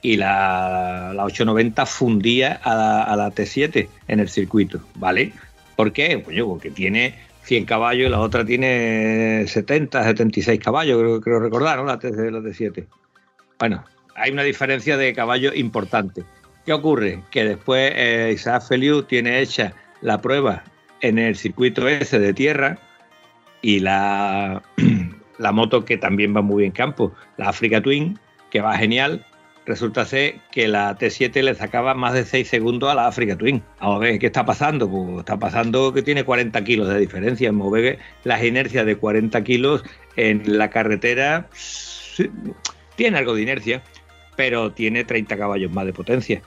Y la, 890 fundía a la, T7 en el circuito, ¿vale? ¿Por qué? Pues yo, porque tiene 100 caballos y la otra tiene 70, 76 caballos, creo, creo recordar, ¿no? La, T, la T7. Bueno, hay una diferencia de caballos importante. ¿Qué ocurre? Que después eh, Isaac Feliu tiene hecha la prueba en el circuito ese de tierra y la, la moto que también va muy bien campo, la Africa Twin, que va genial, resulta ser que la T7 le sacaba más de 6 segundos a la Africa Twin. Vamos a ver, ¿qué está pasando? Pues está pasando que tiene 40 kilos de diferencia. Mover las inercias de 40 kilos en la carretera tiene algo de inercia, pero tiene 30 caballos más de potencia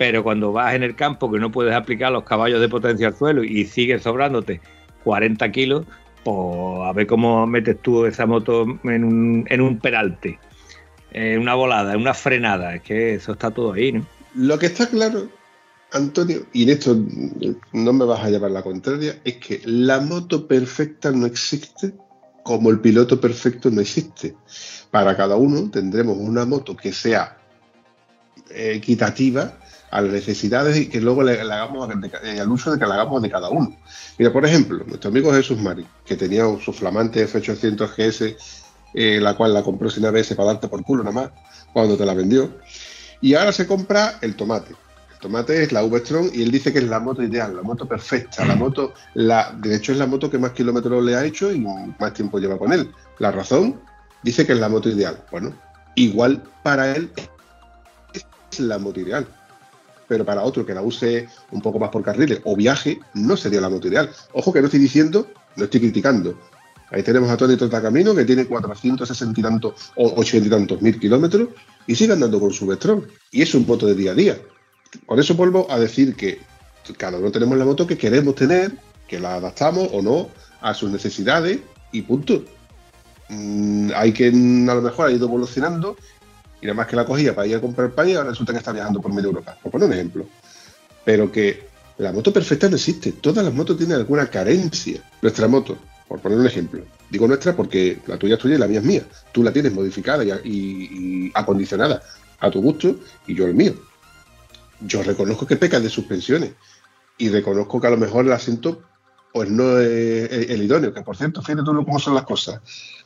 pero cuando vas en el campo que no puedes aplicar los caballos de potencia al suelo y sigues sobrándote 40 kilos, pues a ver cómo metes tú esa moto en un, en un peralte, en una volada, en una frenada, es que eso está todo ahí, ¿no? Lo que está claro, Antonio, y en esto no me vas a llevar la contraria, es que la moto perfecta no existe como el piloto perfecto no existe. Para cada uno tendremos una moto que sea equitativa a las necesidades y que luego le, hagamos al uso de que le hagamos de cada uno. Mira, por ejemplo, nuestro amigo Jesús Mari, que tenía su flamante F800 GS, eh, la cual la compró sin ABS para darte por culo nada más, cuando te la vendió, y ahora se compra el tomate. El tomate es la V-Strom y él dice que es la moto ideal, la moto perfecta, la moto, la, de hecho es la moto que más kilómetros le ha hecho y más tiempo lleva con él. La razón, dice que es la moto ideal. Bueno, igual para él es la moto ideal pero para otro que la use un poco más por carriles o viaje, no sería la moto ideal. Ojo que no estoy diciendo, no estoy criticando. Ahí tenemos a Tony Camino que tiene 460 y tantos o 80 y tantos mil kilómetros y sigue andando con su Vestron. Y es un moto de día a día. Con eso vuelvo a decir que cada uno tenemos la moto que queremos tener, que la adaptamos o no a sus necesidades y punto. Mm, hay que a lo mejor ha ido evolucionando y nada más que la cogía para ir a comprar pan y ahora resulta que está viajando por medio Europa. Por poner un ejemplo. Pero que la moto perfecta no existe. Todas las motos tienen alguna carencia. Nuestra moto, por poner un ejemplo. Digo nuestra porque la tuya es tuya y la mía es mía. Tú la tienes modificada y, acondicionada a tu gusto y yo el mío. Yo reconozco que pecas de suspensiones y reconozco que a lo mejor el asiento pues no es el idóneo. Que por cierto, fíjate tú cómo son las cosas.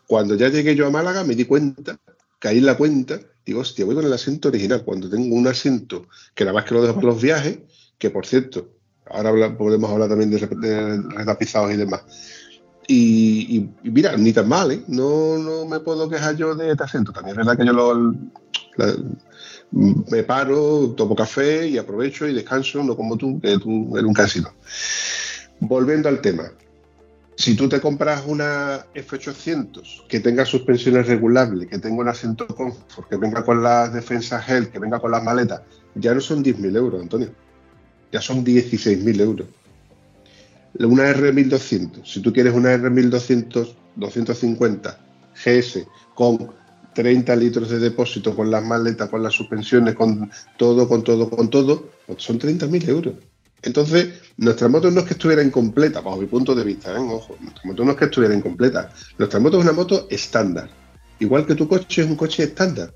Cuando ya llegué yo a Málaga me di cuenta, caí en la cuenta digo, hostia, voy con el asiento original. Cuando tengo un asiento que nada más que lo dejo para los viajes, que por cierto, ahora podemos hablar también de, retapizados y demás. Y, mira, ni tan mal, ¿eh? No, no me puedo quejar yo de este asiento. También es verdad que yo lo, me paro, tomo café y aprovecho y descanso, no como tú, que tú eres un casino. Volviendo al tema, si tú te compras una F800 que tenga suspensiones regulables, que tenga un asiento confort, que venga con las defensas gel, que venga con las maletas, ya no son 10.000 euros, Antonio. Ya son 16.000 euros. Una R1200, si tú quieres una R1200 250 GS con 30 litros de depósito, con las maletas, con las suspensiones, con todo, con todo, con todo, pues son 30.000 euros. Entonces, nuestra moto no es que estuviera incompleta, bajo mi punto de vista, ¿eh? ojo, nuestra moto no es que estuviera incompleta. Nuestra moto es una moto estándar. Igual que tu coche es un coche estándar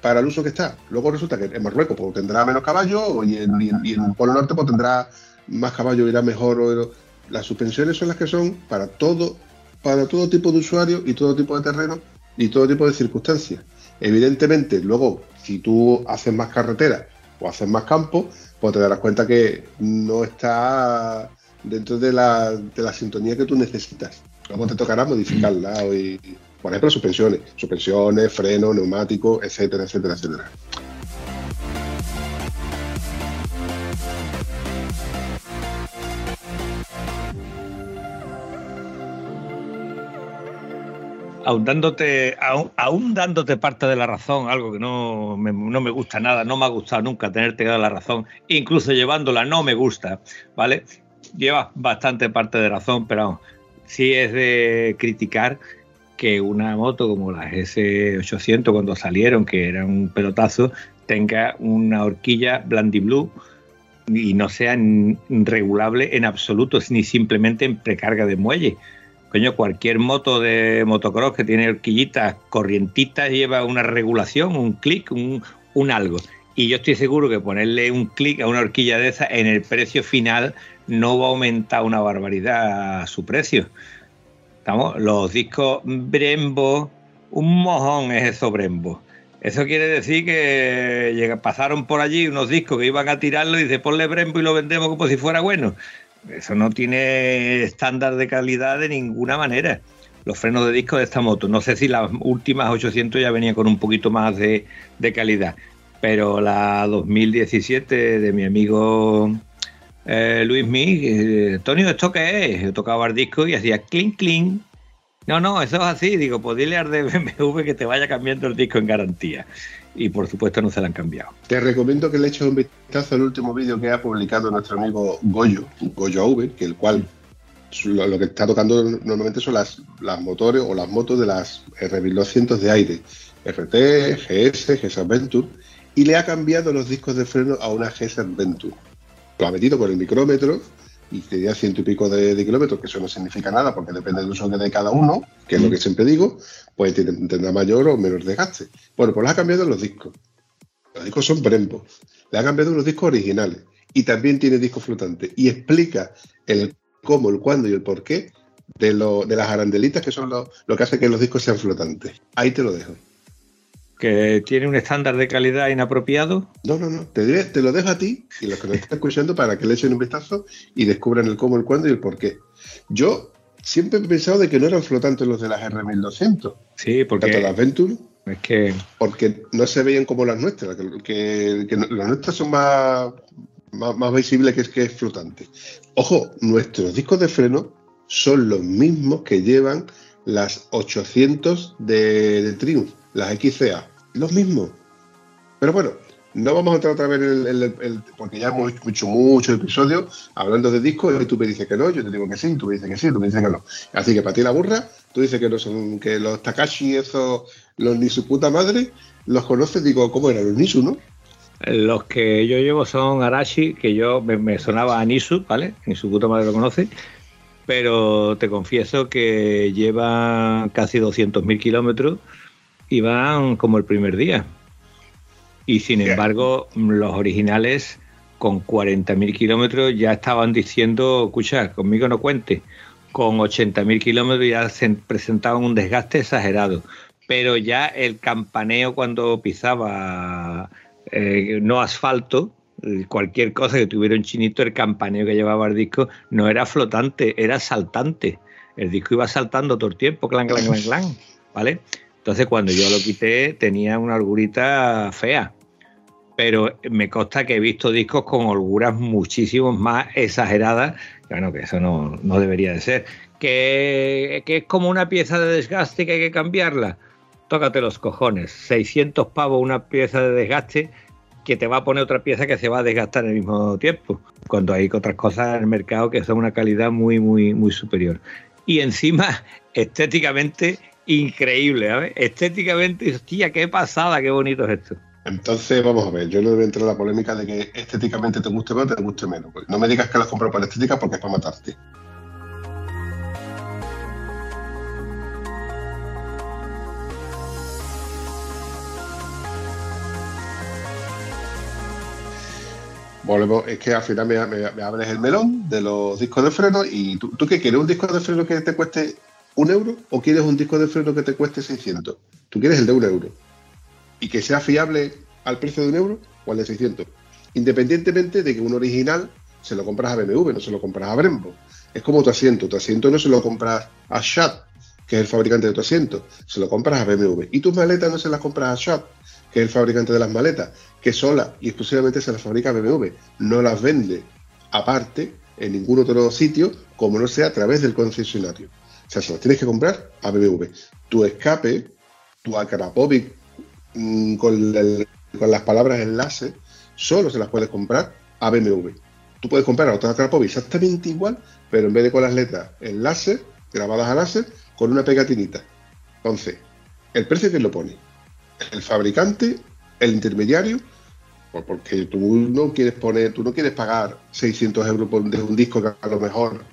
para el uso que está. Luego resulta que en Marruecos pues, tendrá menos caballo y en, el Polo Norte pues, tendrá más caballo, irá mejor. las suspensiones son las que son para todo, para todo tipo de usuario y todo tipo de terreno y todo tipo de circunstancias. Evidentemente, luego, si tú haces más carretera o haces más campo, pues te darás cuenta que no está dentro de la, de la sintonía que tú necesitas. Luego te tocará modificarla, y, por ejemplo, suspensiones, suspensiones, frenos, neumáticos, etcétera, etcétera, etcétera. Aún dándote, aún, dándote parte de la razón, algo que no me, no me gusta nada, no me ha gustado nunca tenerte la razón, incluso llevándola no me gusta, ¿vale? Llevas bastante parte de razón, pero sí es de criticar que una moto como la S800 cuando salieron, que era un pelotazo, tenga una horquilla Blue y no sea regulable en absoluto, ni simplemente en precarga de muelle Coño, cualquier moto de motocross que tiene horquillitas corrientitas lleva una regulación, un clic, un, un algo. Y yo estoy seguro que ponerle un clic a una horquilla de esa en el precio final no va a aumentar una barbaridad a su precio. Estamos, los discos Brembo, un mojón es eso Brembo. Eso quiere decir que pasaron por allí unos discos que iban a tirarlo y dice ponle Brembo y lo vendemos como si fuera bueno. Eso no tiene estándar de calidad de ninguna manera. Los frenos de disco de esta moto. No sé si las últimas 800 ya venían con un poquito más de, calidad. Pero la 2017 de mi amigo eh, Luis Mig, eh, Tonio, ¿esto qué es? Yo tocaba el disco y hacía clink, clink. No, no, eso es así. Digo, pues dile de BMW que te vaya cambiando el disco en garantía y por supuesto no se la han cambiado. Te recomiendo que le eches un vistazo al último vídeo que ha publicado nuestro amigo Goyo, Goyo AV, que el cual lo, que está tocando normalmente son las, las motores o las motos de las R1200 de aire, RT, GS, GS Adventure, y le ha cambiado los discos de freno a una GS Adventure. Lo ha metido con el micrómetro y tenía ciento y pico de, kilómetros, que eso no significa nada porque depende del uso que de cada uno, que es lo que siempre digo, pues tendrá mayor o menor desgaste. Bueno, pues los ha cambiado los discos. Los discos son Brembo. Le ha cambiado unos discos originales y también tiene discos flotantes y explica el cómo, el cuándo y el por qué de, de las arandelitas que son lo, lo que hace que los discos sean flotantes. Ahí te lo dejo que tiene un estándar de calidad inapropiado. No, no, no. Te, te lo dejo a ti y los que nos están escuchando para que le echen un vistazo y descubran el cómo, el cuándo y el por qué. Yo siempre he pensado de que no eran flotantes los de las R1200. Sí, porque. Tanto las Venture. Es que. Porque no se veían como las nuestras. Que, las nuestras son más, más, visibles que es que es flotante. Ojo, nuestros discos de freno son los mismos que llevan las 800 de, de Triumph las XCA, los mismos. Pero bueno, no vamos a entrar otra vez en el, porque ya hemos hecho muchos episodios hablando de discos y tú me dices que no, yo te digo que sí, tú me dices que sí, tú me dices que no. Así que para ti la burra, tú dices que no son, que los Takashi, esos, los ni su puta madre, los conoces, digo, ¿cómo eran? Los Nisu, ¿no? Los que yo llevo son Arashi, que yo me, sonaba a Nisu, ¿vale? Ni su puta madre lo conoce. Pero te confieso que lleva casi 200.000 kilómetros iban como el primer día. Y sin embargo, los originales con 40.000 kilómetros ya estaban diciendo, escucha, conmigo no cuente. Con 80.000 kilómetros ya se presentaban un desgaste exagerado. Pero ya el campaneo cuando pisaba eh, no asfalto, cualquier cosa que tuviera un chinito, el campaneo que llevaba el disco no era flotante, era saltante. El disco iba saltando todo el tiempo, clan, clan, clan, clan, ¿vale? Entonces, cuando yo lo quité, tenía una holgurita fea. Pero me consta que he visto discos con holguras muchísimo más exageradas. Bueno, que eso no, debería de ser. Que, que, es como una pieza de desgaste que hay que cambiarla. Tócate los cojones. 600 pavos una pieza de desgaste que te va a poner otra pieza que se va a desgastar el mismo tiempo. Cuando hay otras cosas en el mercado que son una calidad muy, muy, muy superior. Y encima, estéticamente, increíble, ¿sabes? Estéticamente, hostia, qué pasada, qué bonito es esto. Entonces, vamos a ver, yo no debo entrar en la polémica de que estéticamente te guste más o te guste menos. Pues no me digas que las compro para estética porque es para matarte. Volvemos, es que al final me, abres el melón de los discos de freno y tú, ¿tú qué quieres? ¿Un disco de freno que te cueste un euro o quieres un disco de freno que te cueste 600? Tú quieres el de un euro. Y que sea fiable al precio de un euro o al de 600. Independientemente de que un original se lo compras a BMW, no se lo compras a Brembo. Es como tu asiento. Tu asiento no se lo compras a Schadt, que es el fabricante de tu asiento. Se lo compras a BMW. Y tus maletas no se las compras a Schadt, que es el fabricante de las maletas, que sola y exclusivamente se las fabrica BMW. No las vende aparte en ningún otro sitio, como no sea a través del concesionario. O sea, se las tienes que comprar a BMW. Tu escape, tu Akrapovic mm, con, las palabras enlace, solo se las puedes comprar a BMW. Tú puedes comprar a otra Akrapovic exactamente igual, pero en vez de con las letras enlace, grabadas a láser, con una pegatinita. Entonces, ¿el precio quién lo pone? ¿El fabricante? ¿El intermediario? Pues porque tú no quieres poner, tú no quieres pagar 600 euros por un disco que a lo mejor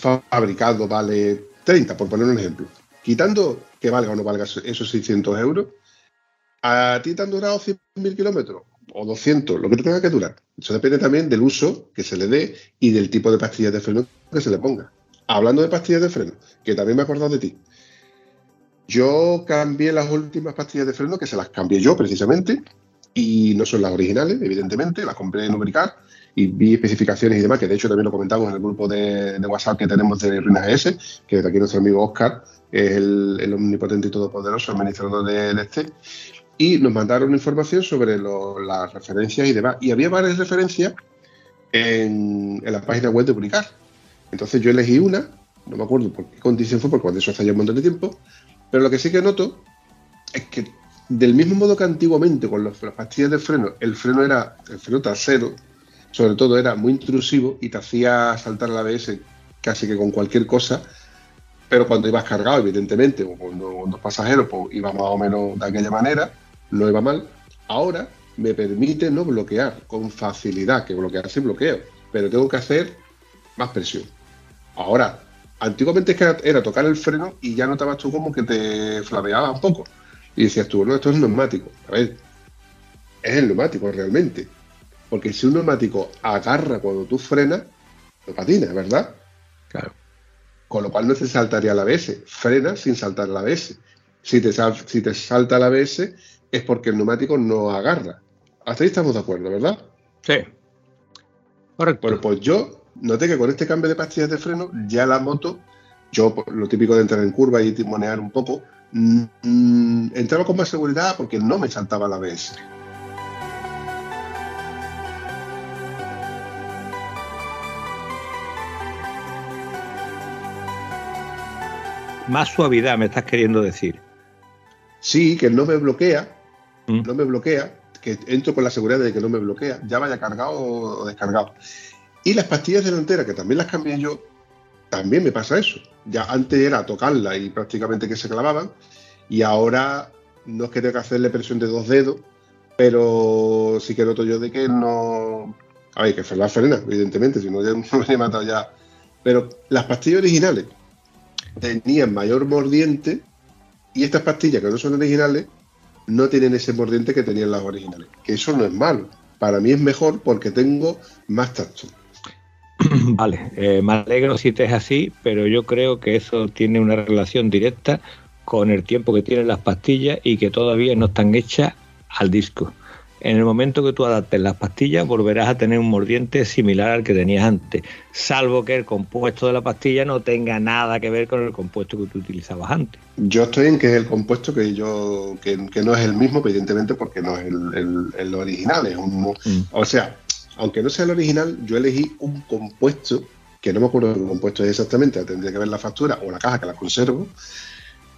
fabricado vale 30, por poner un ejemplo. Quitando que valga o no valga esos 600 euros, a ti te han durado 100.000 kilómetros o 200, lo que te tenga que durar. Eso depende también del uso que se le dé y del tipo de pastillas de freno que se le ponga. Hablando de pastillas de freno, que también me he acordado de ti. Yo cambié las últimas pastillas de freno, que se las cambié yo precisamente, y no son las originales, evidentemente, las compré en Ubricar y vi especificaciones y demás, que de hecho también lo comentamos en el grupo de, WhatsApp que tenemos de Ruinas S, que desde aquí nuestro amigo Oscar es el, omnipotente y todopoderoso administrador de, este, y nos mandaron información sobre las referencias y demás. Y había varias referencias en, la página web de Publicar. Entonces yo elegí una, no me acuerdo por qué condición fue, porque cuando eso hace ya un montón de tiempo, pero lo que sí que noto es que del mismo modo que antiguamente con las pastillas de freno, el freno era el freno trasero, sobre todo era muy intrusivo y te hacía saltar la ABS casi que con cualquier cosa, pero cuando ibas cargado, evidentemente, o con dos pasajeros, pues iba más o menos de aquella manera, no iba mal. Ahora me permite no bloquear con facilidad, que bloquear sí bloqueo, pero tengo que hacer más presión. Ahora, antiguamente era, tocar el freno y ya notabas tú como que te flameaba un poco. Y decías tú, no, esto es neumático. A ver, es el neumático realmente. Porque si un neumático agarra cuando tú frenas, no patina, ¿verdad? Claro. Con lo cual no te saltaría la ABS. Frena sin saltar la ABS. Si te, si te salta la ABS es porque el neumático no agarra. Hasta ahí estamos de acuerdo, ¿verdad? Sí. Correcto. Bueno, pues yo noté que con este cambio de pastillas de freno, ya la moto, yo lo típico de entrar en curva y timonear un poco, mm, entraba con más seguridad porque no me saltaba la ABS. Más suavidad, me estás queriendo decir. Sí, que no me bloquea, mm. no me bloquea, que entro con la seguridad de que no me bloquea, ya vaya cargado o descargado. Y las pastillas delanteras, que también las cambié yo, también me pasa eso. Ya antes era tocarla y prácticamente que se clavaban, y ahora no es que tenga que hacerle presión de dos dedos, pero sí que noto yo de que no. A ver, que la frena, evidentemente, si no ya me he matado ya. Pero las pastillas originales tenían mayor mordiente y estas pastillas que no son originales no tienen ese mordiente que tenían las originales. Que eso no es malo. Para mí es mejor porque tengo más tacto. Vale, eh, me alegro si te es así, pero yo creo que eso tiene una relación directa con el tiempo que tienen las pastillas y que todavía no están hechas al disco. En el momento que tú adaptes las pastillas, volverás a tener un mordiente similar al que tenías antes, salvo que el compuesto de la pastilla no tenga nada que ver con el compuesto que tú utilizabas antes. Yo estoy en que es el compuesto que yo que, no es el mismo, evidentemente, porque no es el, original, es un, mm. o sea, aunque no sea el original, yo elegí un compuesto que no me acuerdo qué compuesto es exactamente, tendría que ver la factura o la caja que la conservo,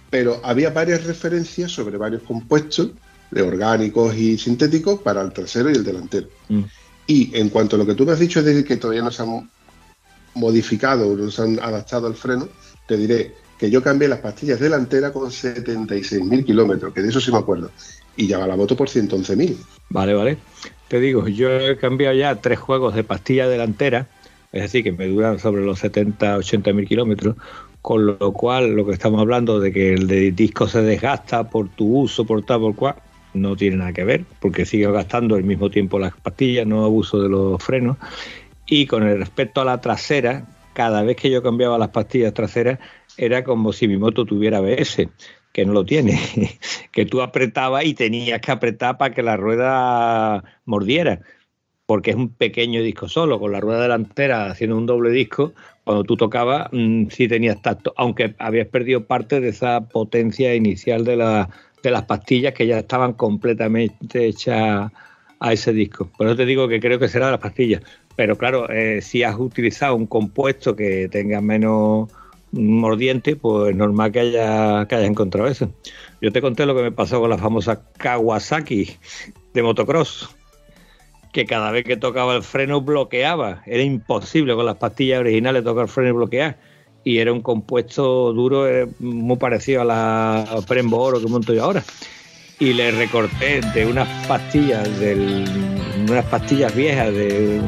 pero había varias referencias sobre varios compuestos de orgánicos y sintéticos para el trasero y el delantero. Y en cuanto a lo que tú me has dicho de que todavía no se han modificado o no se han adaptado al freno, te diré que yo cambié las pastillas delanteras con 76.000 kilómetros, que de eso sí me acuerdo, y ya va la moto por 111.000. Vale, vale. Te digo, yo he cambiado ya tres juegos de pastilla delantera, es decir, que me duran sobre los 70, 80 mil kilómetros, con lo cual lo que estamos hablando de que el de disco se desgasta por tu uso, por tal, por cual, no tiene nada que ver, porque sigue gastando al mismo tiempo las pastillas, no abuso de los frenos. Y con el respecto a la trasera, cada vez que yo cambiaba las pastillas traseras, era como si mi moto tuviera ABS, que no lo tiene, que tú apretabas y tenías que apretar para que la rueda mordiera, porque es un pequeño disco solo, con la rueda delantera haciendo un doble disco, cuando tú tocabas mm, sí tenías tacto, aunque habías perdido parte de esa potencia inicial de la, de las pastillas que ya estaban completamente hechas a ese disco. Por eso te digo que creo que será las pastillas. Pero claro, eh, si has utilizado un compuesto que tenga menos mordiente, pues es normal que haya, que haya encontrado eso. Yo te conté lo que me pasó con la famosa Kawasaki de motocross, que cada vez que tocaba el freno bloqueaba. Era imposible con las pastillas originales tocar freno y bloquear y era un compuesto duro eh, muy parecido a la Prembo Oro que monto yo ahora. Y le recorté de unas pastillas, del, unas pastillas viejas de,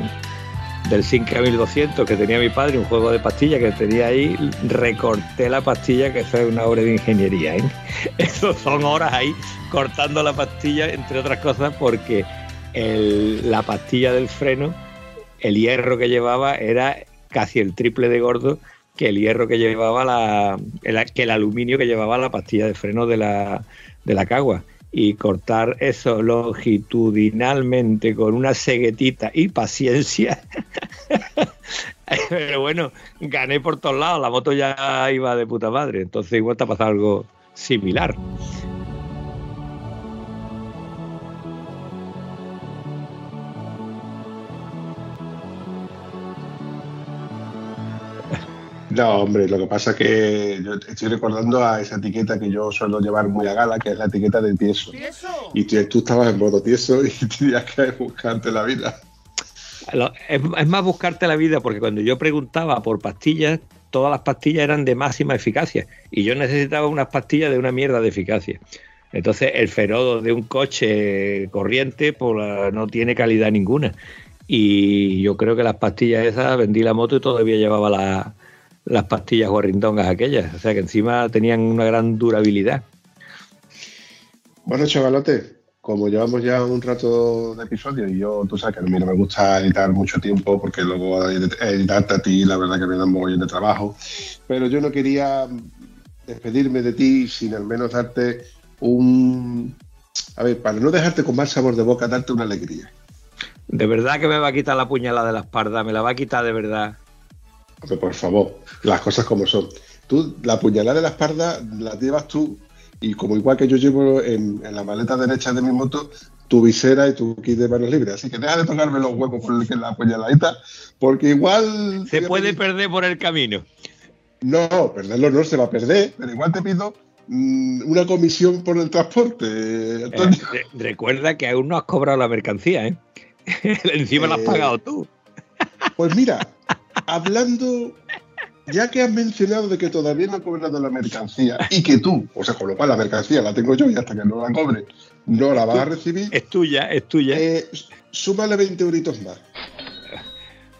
del 5200 que tenía mi padre, un juego de pastillas que tenía ahí, recorté la pastilla, que fue una obra de ingeniería. ¿eh? Eso son horas ahí cortando la pastilla, entre otras cosas, porque la pastilla del freno, el hierro que llevaba era casi el triple de gordo que el hierro que llevaba la, que el aluminio que llevaba la pastilla de freno de la, de la cagua y cortar eso longitudinalmente con una ceguetita y paciencia. Pero bueno, gané por todos lados, la moto ya iba de puta madre, entonces igual te ha pasado algo similar. No, hombre, lo que pasa es que yo estoy recordando a esa etiqueta que yo suelo llevar muy a gala, que es la etiqueta de tieso. Y tú, estabas en modo tieso y tenías que buscarte la vida. Es, más buscarte la vida porque cuando yo preguntaba por pastillas, todas las pastillas eran de máxima eficacia y yo necesitaba unas pastillas de una mierda de eficacia. Entonces el ferodo de un coche corriente pues, no tiene calidad ninguna. Y yo creo que las pastillas esas vendí la moto y todavía llevaba la, las pastillas guarrindongas aquellas, o sea que encima tenían una gran durabilidad. Bueno, chavalote, como llevamos ya un rato de episodio y yo, tú sabes que a mí no me gusta editar mucho tiempo porque luego editarte a ti, la verdad que me da un mogollón de trabajo, pero yo no quería despedirme de ti sin al menos darte un... A ver, para no dejarte con más sabor de boca, darte una alegría. ¿De verdad que me va a quitar la puñalada de la espalda? ¿Me la va a quitar de verdad? por favor, las cosas como son. Tú, la puñalada de la espalda la llevas tú y como igual que yo llevo en, la maleta derecha de mi moto tu visera y tu kit de manos libres. Así que deja de tocarme los huevos por el que la puñaladita, porque igual... Se puede perder por el camino. No, perderlo no se va a perder, pero igual te pido mm, una comisión por el transporte. Eh, recuerda que aún no has cobrado la mercancía, ¿eh? Encima la has eh, pagado tú. Pues mira, hablando ya que has mencionado de que todavía no ha cobrado la mercancía y que tú, o sea, con lo cual la mercancía la tengo yo y hasta que no la cobre no la vas a recibir. Es tuya, es tuya. Eh, súmale 20 euritos más.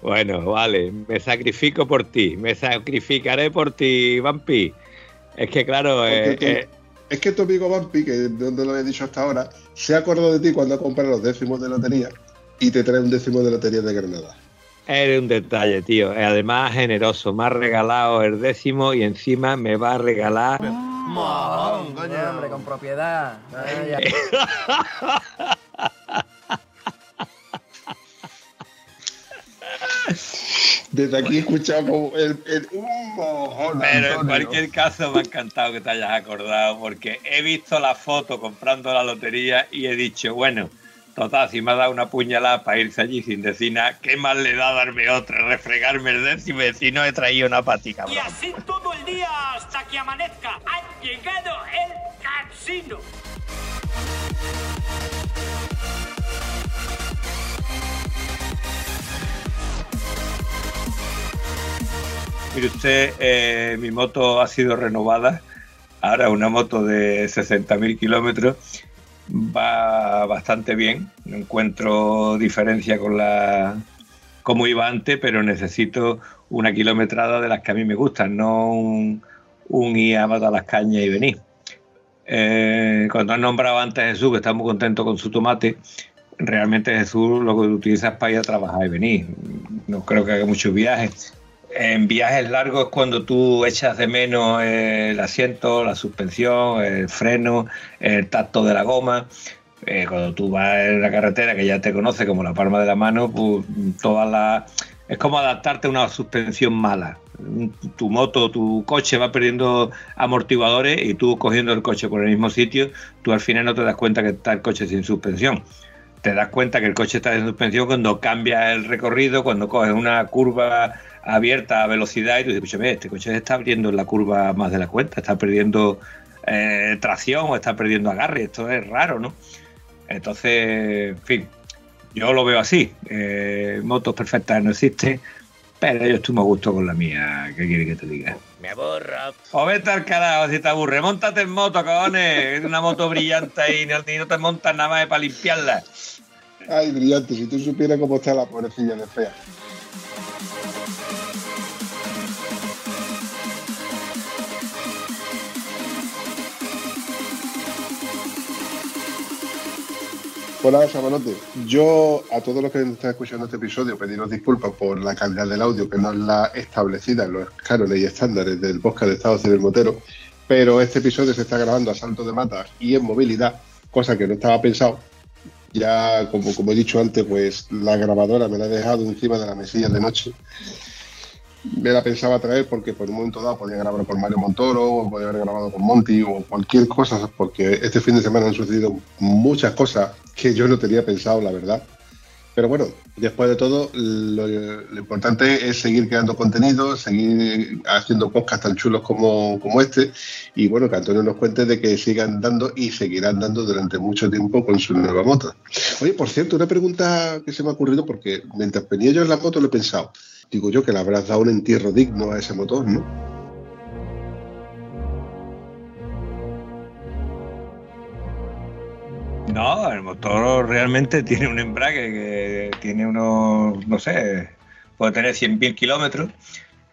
Bueno, vale, me sacrifico por ti, me sacrificaré por ti, Vampi. Es que claro, eh, eh, es que tu amigo Vampi, que donde lo he dicho hasta ahora, se ha acordado de ti cuando ha comprado los décimos de lotería y te trae un décimo de lotería de Granada. Eres un detalle, tío. Además, generoso. Me ha regalado el décimo y encima me va a regalar. Oh, coño, hombre, con propiedad. Desde aquí he escuchado el, el Pero en cualquier caso me ha encantado que te hayas acordado porque he visto la foto comprando la lotería y he dicho, bueno, Total, si me ha dado una puñalada para irse allí sin decir nada, ¿qué más le da darme otra? Refregarme el décimo y decir, no he traído una patica. Y así todo el día hasta que amanezca. Ha llegado el casino. Mire usted, eh, mi moto ha sido renovada. Ahora una moto de 60.000 kilómetros va bastante bien. No encuentro diferencia con la como iba antes, pero necesito una kilometrada de las que a mí me gustan, no un, un ir a las cañas y venir. Eh, cuando has nombrado antes a Jesús, que está muy contento con su tomate, realmente Jesús lo que utiliza es para ir a trabajar y venir. No creo que haga muchos viajes en viajes largos es cuando tú echas de menos el asiento, la suspensión, el freno, el tacto de la goma. Eh, cuando tú vas en la carretera que ya te conoce como la palma de la mano, pues toda la es como adaptarte a una suspensión mala. Tu moto, tu coche va perdiendo amortiguadores y tú cogiendo el coche por el mismo sitio, tú al final no te das cuenta que está el coche sin suspensión. Te das cuenta que el coche está sin suspensión cuando cambia el recorrido, cuando coges una curva abierta a velocidad y tú dices, este coche se está abriendo en la curva más de la cuenta, está perdiendo eh, tracción o está perdiendo agarre, esto es raro, ¿no? Entonces, en fin, yo lo veo así. Eh, motos perfectas no existen, pero yo estoy muy a gusto con la mía. ¿Qué quiere que te diga? Me aburro. O vete al carajo si te aburre. Móntate en moto, cabones. Es una moto brillante y no, te montas nada más para limpiarla. Ay, brillante. Si tú supieras cómo está la pobrecilla de fea. Hola, Samanote. Yo a todos los que están escuchando este episodio pediros disculpas por la calidad del audio que no es la establecida en los cánones y estándares del podcast de Estado Civil Motero, pero este episodio se está grabando a salto de matas y en movilidad, cosa que no estaba pensado. Ya, como, como he dicho antes, pues la grabadora me la he dejado encima de la mesilla de noche me la pensaba traer porque por un momento dado podía grabar con Mario Montoro, o podía haber grabado con Monty o cualquier cosa, porque este fin de semana han sucedido muchas cosas que yo no tenía pensado, la verdad. Pero bueno, después de todo, lo, importante es seguir creando contenido, seguir haciendo podcasts tan chulos como, como este. Y bueno, que Antonio nos cuente de que sigan dando y seguirán dando durante mucho tiempo con su nueva moto. Oye, por cierto, una pregunta que se me ha ocurrido porque mientras venía yo en la moto lo he pensado digo yo que le habrás dado un entierro digno a ese motor, ¿no? No, el motor realmente tiene un embrague que tiene unos, no sé, puede tener 100.000 kilómetros,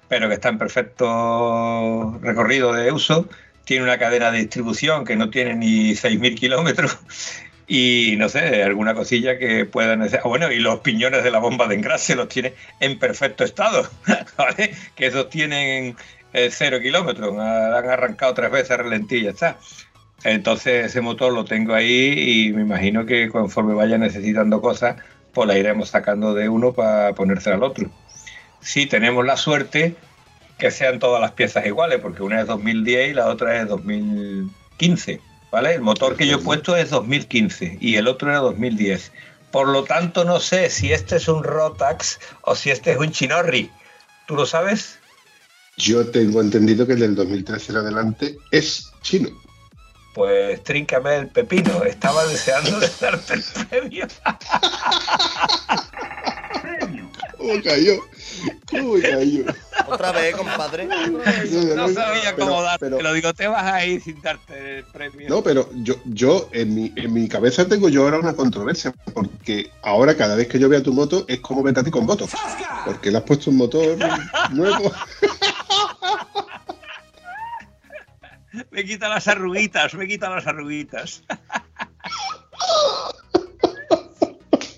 pero que está en perfecto recorrido de uso. Tiene una cadena de distribución que no tiene ni 6.000 kilómetros y no sé, alguna cosilla que puedan necesitar. Bueno, y los piñones de la bomba de engrase los tiene en perfecto estado, ¿vale? Que esos tienen eh, cero kilómetros, han arrancado tres veces a ya está. Entonces ese motor lo tengo ahí y me imagino que conforme vaya necesitando cosas, pues la iremos sacando de uno para ponerse al otro. Si tenemos la suerte que sean todas las piezas iguales, porque una es 2010 y la otra es 2015, ¿vale? El motor que yo he puesto es 2015 y el otro era 2010. Por lo tanto, no sé si este es un Rotax o si este es un Chinorri. ¿Tú lo sabes? Yo tengo entendido que el del 2013 en adelante es chino. Pues tríncame el pepino. Estaba deseando de darte el premio. ¿Cómo cayó? ¿Cómo cayó? Otra vez, compadre. No sabía Pero- cómo darte. pero- Te lo digo, te vas a ir sin darte el premio. No, pero yo, yo en, mi, en mi cabeza tengo yo ahora una controversia, porque ahora cada vez que yo vea tu moto es como vete a ti con moto, porque le has puesto un motor nuevo. Me quita las arruguitas, me quita las arruguitas.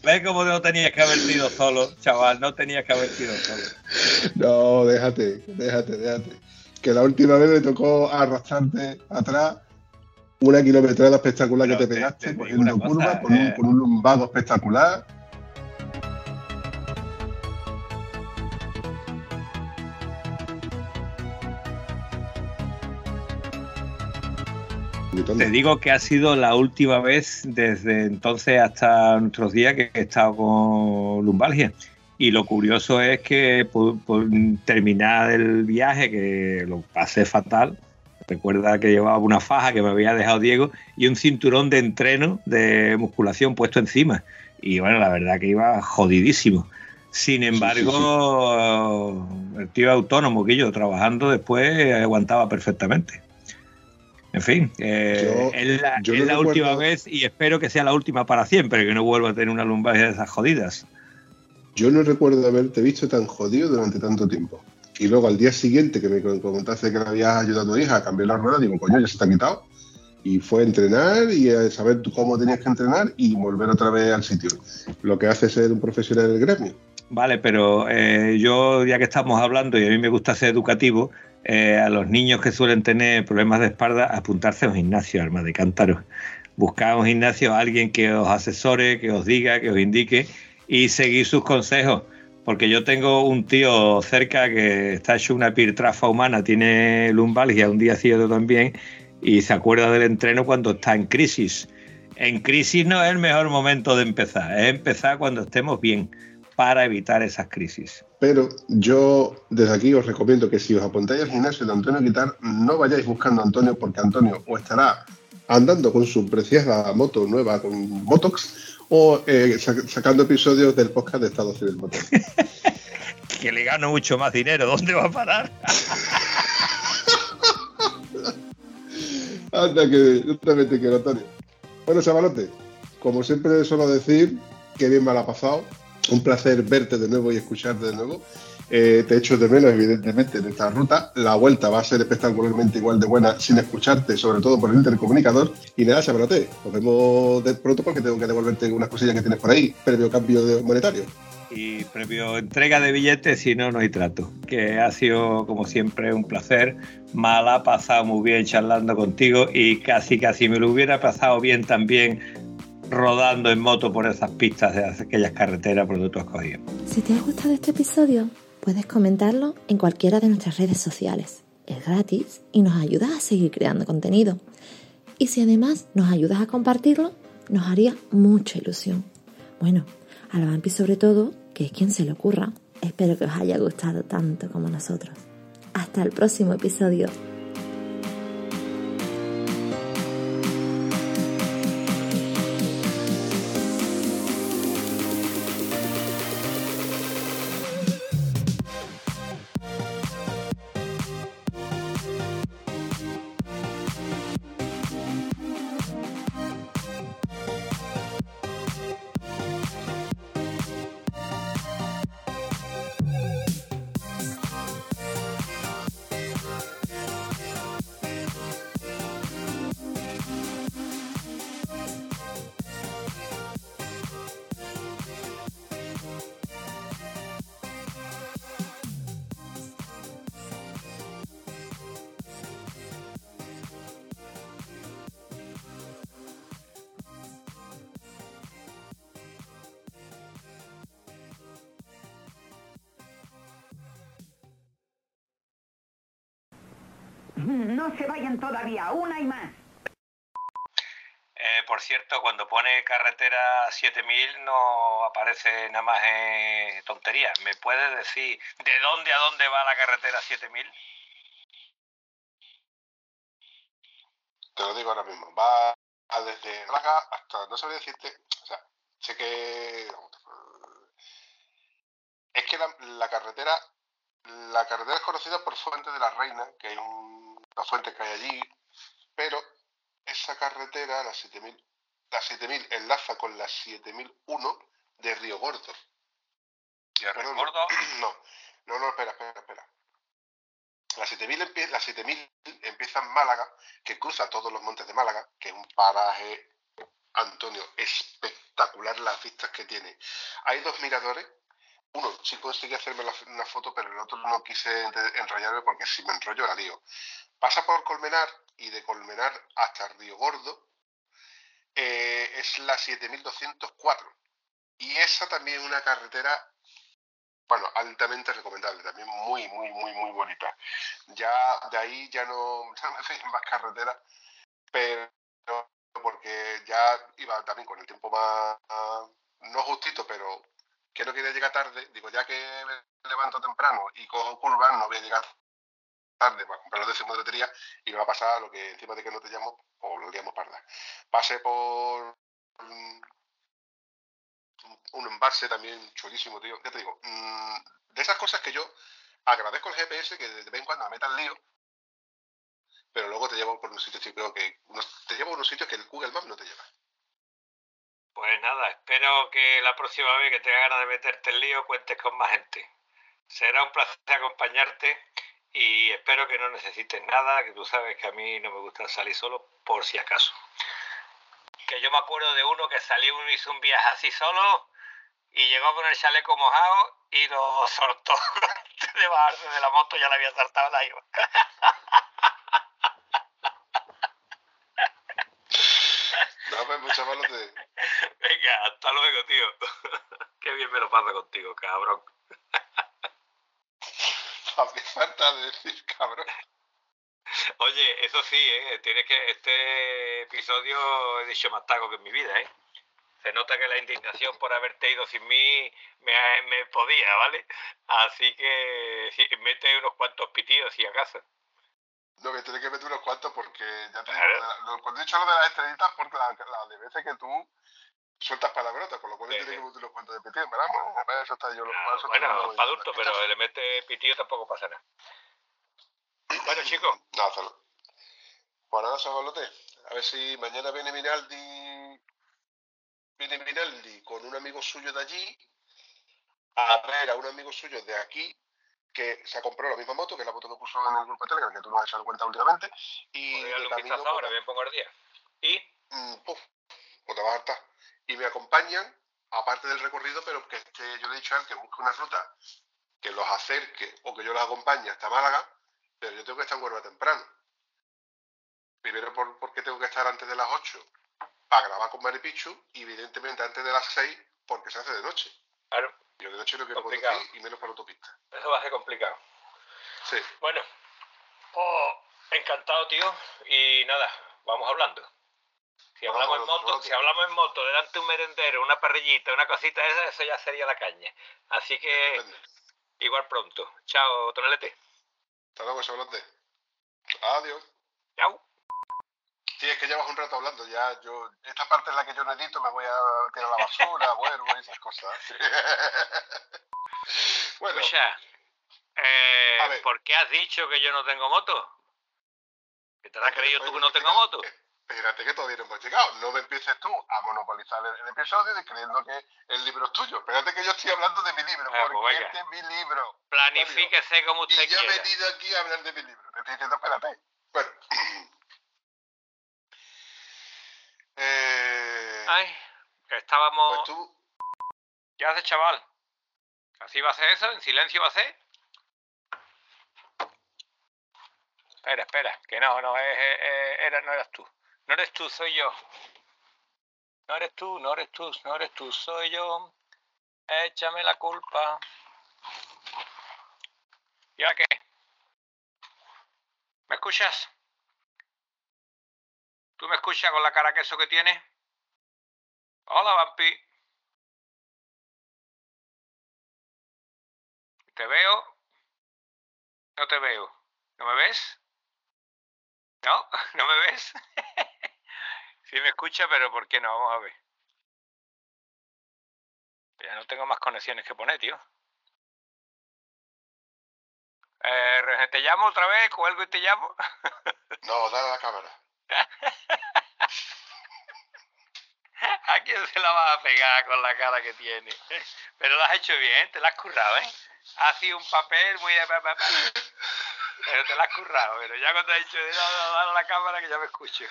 ¿Ves cómo no tenías que haber sido solo, chaval? No tenías que haber sido solo. No, déjate, déjate, déjate. Que la última vez me tocó arrastrarte atrás una kilometrada espectacular Pero que te te- pegaste, te cogiendo una cosa, curva con, un, eh. con un lumbago espectacular. Te digo que ha sido la última vez desde entonces hasta nuestros días que he estado con lumbalgia. Y lo curioso es que por, por terminar el viaje, que lo pasé fatal, recuerda que llevaba una faja que me había dejado Diego y un cinturón de entreno de musculación puesto encima. Y bueno, la verdad que iba jodidísimo. Sin embargo, el tío autónomo que yo trabajando después aguantaba perfectamente. En fin, eh, Yo- es la, yo es no la recuerdo- última vez y espero que sea la última para siempre, que no vuelva a tener una lumbalgia de esas jodidas. Yo no recuerdo haberte visto tan jodido durante tanto tiempo. Y luego al día siguiente que me comentaste que le habías ayudado a tu hija a cambiar la rueda, digo, coño, ya se te ha quitado. Y fue a entrenar y a saber cómo tenías que entrenar y volver otra vez al sitio. Lo que hace ser un profesional del gremio. Vale, pero eh, yo, ya que estamos hablando y a mí me gusta ser educativo, eh, a los niños que suelen tener problemas de espalda, apuntarse a un gimnasio, arma de cántaros. Buscar un gimnasio a alguien que os asesore, que os diga, que os indique y seguir sus consejos. Porque yo tengo un tío cerca que está hecho una pirtrafa humana, tiene lumbalgia, un día ha sido también, y se acuerda del entreno cuando está en crisis. En crisis no es el mejor momento de empezar, es empezar cuando estemos bien para evitar esas crisis. Pero yo desde aquí os recomiendo que si os apuntáis al gimnasio de Antonio Guitar, no vayáis buscando a Antonio porque Antonio o estará andando con su preciada moto nueva con Motox o eh, sac- sacando episodios del podcast de Estado Civil Motor. Que le gano mucho más dinero, ¿dónde va a parar? Anda, que yo también te quiero, Antonio. Bueno, chavalote, como siempre suelo decir, que bien me la ha pasado. Un placer verte de nuevo y escucharte de nuevo. Eh, te echo de menos, evidentemente, en esta ruta. La vuelta va a ser espectacularmente igual de buena sin escucharte, sobre todo por el intercomunicador. Y nada, chavalote, nos vemos de pronto porque tengo que devolverte unas cosillas que tienes por ahí, previo cambio de monetario. Y previo entrega de billetes, si no, no hay trato. Que ha sido, como siempre, un placer. Me la ha pasado muy bien charlando contigo y casi, casi me lo hubiera pasado bien también rodando en moto por esas pistas de aquellas carreteras por donde tú has cogido. Si te ha gustado este episodio, puedes comentarlo en cualquiera de nuestras redes sociales. Es gratis y nos ayudas a seguir creando contenido. Y si además nos ayudas a compartirlo, nos haría mucha ilusión. Bueno, a la Vampi sobre todo, que es quien se le ocurra. Espero que os haya gustado tanto como nosotros. Hasta el próximo episodio. No se vayan todavía, una y más. Eh, por cierto, cuando pone carretera 7000 no aparece nada más en tontería. ¿Me puedes decir de dónde a dónde va la carretera 7000? Te lo digo ahora mismo. Va desde Málaga hasta, no sabría decirte, o sea, sé que... Es que la, la carretera, la carretera es conocida por Fuente de la Reina, que hay un- una fuente que hay allí, pero esa carretera, la 7000, la 7000 enlaza con la 7001 de Río Gordo. Perdón, recuerdo, No, no, no, espera, espera, espera. La 7000, empie- la 7000 empieza en Málaga, que cruza todos los montes de Málaga, que es un paraje, Antonio, espectacular las vistas que tiene. Hay dos miradores. Uno, sí conseguí hacerme una foto, pero el otro no quise enrollarme porque si me enrollo la lío. Pasa por Colmenar y de Colmenar hasta Río Gordo eh, es la 7204. Y esa también es una carretera bueno, altamente recomendable, también muy, muy, muy, muy bonita. Ya de ahí ya no, ya no me más carreteras, pero porque ya iba también con el tiempo más, no justito, pero que no quería llegar tarde, digo, ya que me levanto temprano y cojo curvas, no voy a llegar tarde para comprar los décimos de lotería y me va a pasar lo que encima de que no te llamo, o lo liamos parda. Pasé por un embalse también chulísimo, tío. Ya te digo, mm, de esas cosas que yo agradezco al GPS que de vez en cuando me meta el lío, pero luego te llevo por unos sitios, yo creo que te llevo a unos sitios que el Google Maps no te lleva. Pues nada, espero que la próxima vez que tengas ganas de meterte en lío cuentes con más gente. Será un placer acompañarte y espero que no necesites nada, que tú sabes que a mí no me gusta salir solo por si acaso. Que yo me acuerdo de uno que salió y hizo un viaje así solo y llegó con el chaleco mojado y lo soltó antes de bajarse de la moto, ya le había saltado la IVA. No, pues muchas malos te... Venga, hasta luego, tío. Qué bien me lo paso contigo, cabrón. Hace falta decir, cabrón. Oye, eso sí, ¿eh? Tienes que este episodio he dicho más taco que en mi vida, ¿eh? Se nota que la indignación por haberte ido sin mí me, me podía, ¿vale? Así que sí, mete unos cuantos pitidos si acaso. No, que tienes que meter unos cuantos porque ya te digo, Claro. lo de la- lo- cuando he dicho lo de las estrellitas, porque la, la de veces que tú sueltas palabrotas, con lo cual Sí, tienes sí. que meter unos cuantos de petición, ¿verdad? Bueno, para eso está yo. Ah, eso estoy yo bueno, para adulto, pero le mete pitillo tampoco pasa nada. Bueno, chicos, No, hazlo. Pues nada, chavalote. A ver si mañana viene Minaldi. Viene Minaldi con un amigo suyo de allí. A ver a un amigo suyo de aquí que se ha comprado la misma moto, que es la moto que puso en el grupo de Telegram, que tú no has echado cuenta últimamente. Y de camino, ahora, me pongo al día. Y mm, puf, pues te vas a hartar. Y me acompañan, aparte del recorrido, pero que esté, yo le he dicho a él que busque una ruta que los acerque o que yo los acompañe hasta Málaga, pero yo tengo que estar en Huelva temprano. Primero por- porque tengo que estar antes de las 8 para grabar con Maripichu y evidentemente antes de las 6 porque se hace de noche. claro, Yo de noche no quiero Complicado. conducir y menos por autopista. eso va a ser complicado. Sí. Bueno, pues encantado, tío. Y nada, vamos hablando. Si hablamos en moto, si hablamos en moto, delante de un merendero, una parrillita, una cosita de esa, eso ya sería la caña. Así que igual pronto. Chao, Tonelete. Hasta luego, chavalote. Adiós. Chao. Sí, es que llevas un rato hablando ya. Yo, esta parte es la que yo no edito, me voy a tirar a la basura, vuelvo y esas cosas. bueno, Escucha, eh. ¿por qué has dicho que yo no tengo moto? ¿Que te la has creído tú que no tengo moto? Espérate que todavía no hemos llegado. No me empieces tú a monopolizar el, el episodio y creyendo que el libro es tuyo. Espérate que yo estoy hablando de mi libro, Ah, pues porque este es mi libro. Planifíquese como Y usted yo he quiera. venido aquí a hablar de mi libro. Te estoy diciendo, espérate. Bueno. eh, Ay, que estábamos... pues tú, ¿Qué haces, chaval? ¿Así va a ser eso? ¿En silencio va a ser? Espera, espera, que no, no, es, es- es- era, no eras tú. No eres tú, soy yo. No eres tú, no eres tú, no eres tú, soy yo. Échame la culpa. ¿Y ahora qué? ¿Me escuchas? ¿Tú me escuchas con la cara queso que tienes? Hola, Vampi. ¿Te veo? No te veo. ¿No me ves? ¿No? ¿No me ves? sí me escucha, pero ¿por qué no? Vamos a ver. Ya no tengo más conexiones que poner, tío. Eh, ¿Te llamo otra vez? ¿Cuelgo y te llamo? No, dale a la cámara. ¿A quién se la vas a pegar con la cara que tiene? Pero lo has hecho bien, te la has currado, ¿eh? Ha sido un papel muy de... Pero te la has currado, pero ya cuando te has dicho, dale a la cámara que ya me escucho.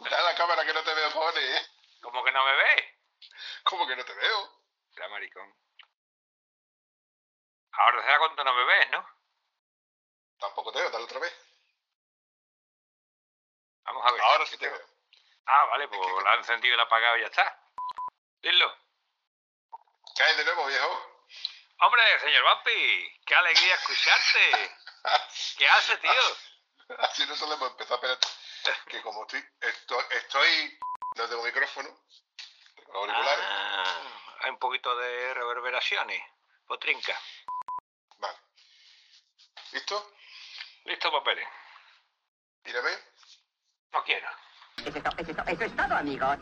Dale a la cámara que no te veo, pone, ¿eh? ¿Cómo que no me ves? ¿Cómo que no te veo? Era maricón. Ahora será cuando no me ves, ¿no? Tampoco te veo, dale otra vez. Vamos a ver. Ahora ¿qué sí te veo. Ah, vale, pues la he encendido y la he apagado y ya está. Dilo. ¿Qué hay de nuevo, viejo? Hombre, señor Vampi, qué alegría escucharte. ¿Qué hace, tío? Así no solemos empezar, espérate. Que como estoy, estoy, estoy no tengo micrófono, tengo auriculares. Ah, hay un poquito de reverberaciones. Potrinca. Vale. ¿Listo? Listo, papeles. Mírame. No quiero. Eso es to- eso es to- eso es todo, amigos.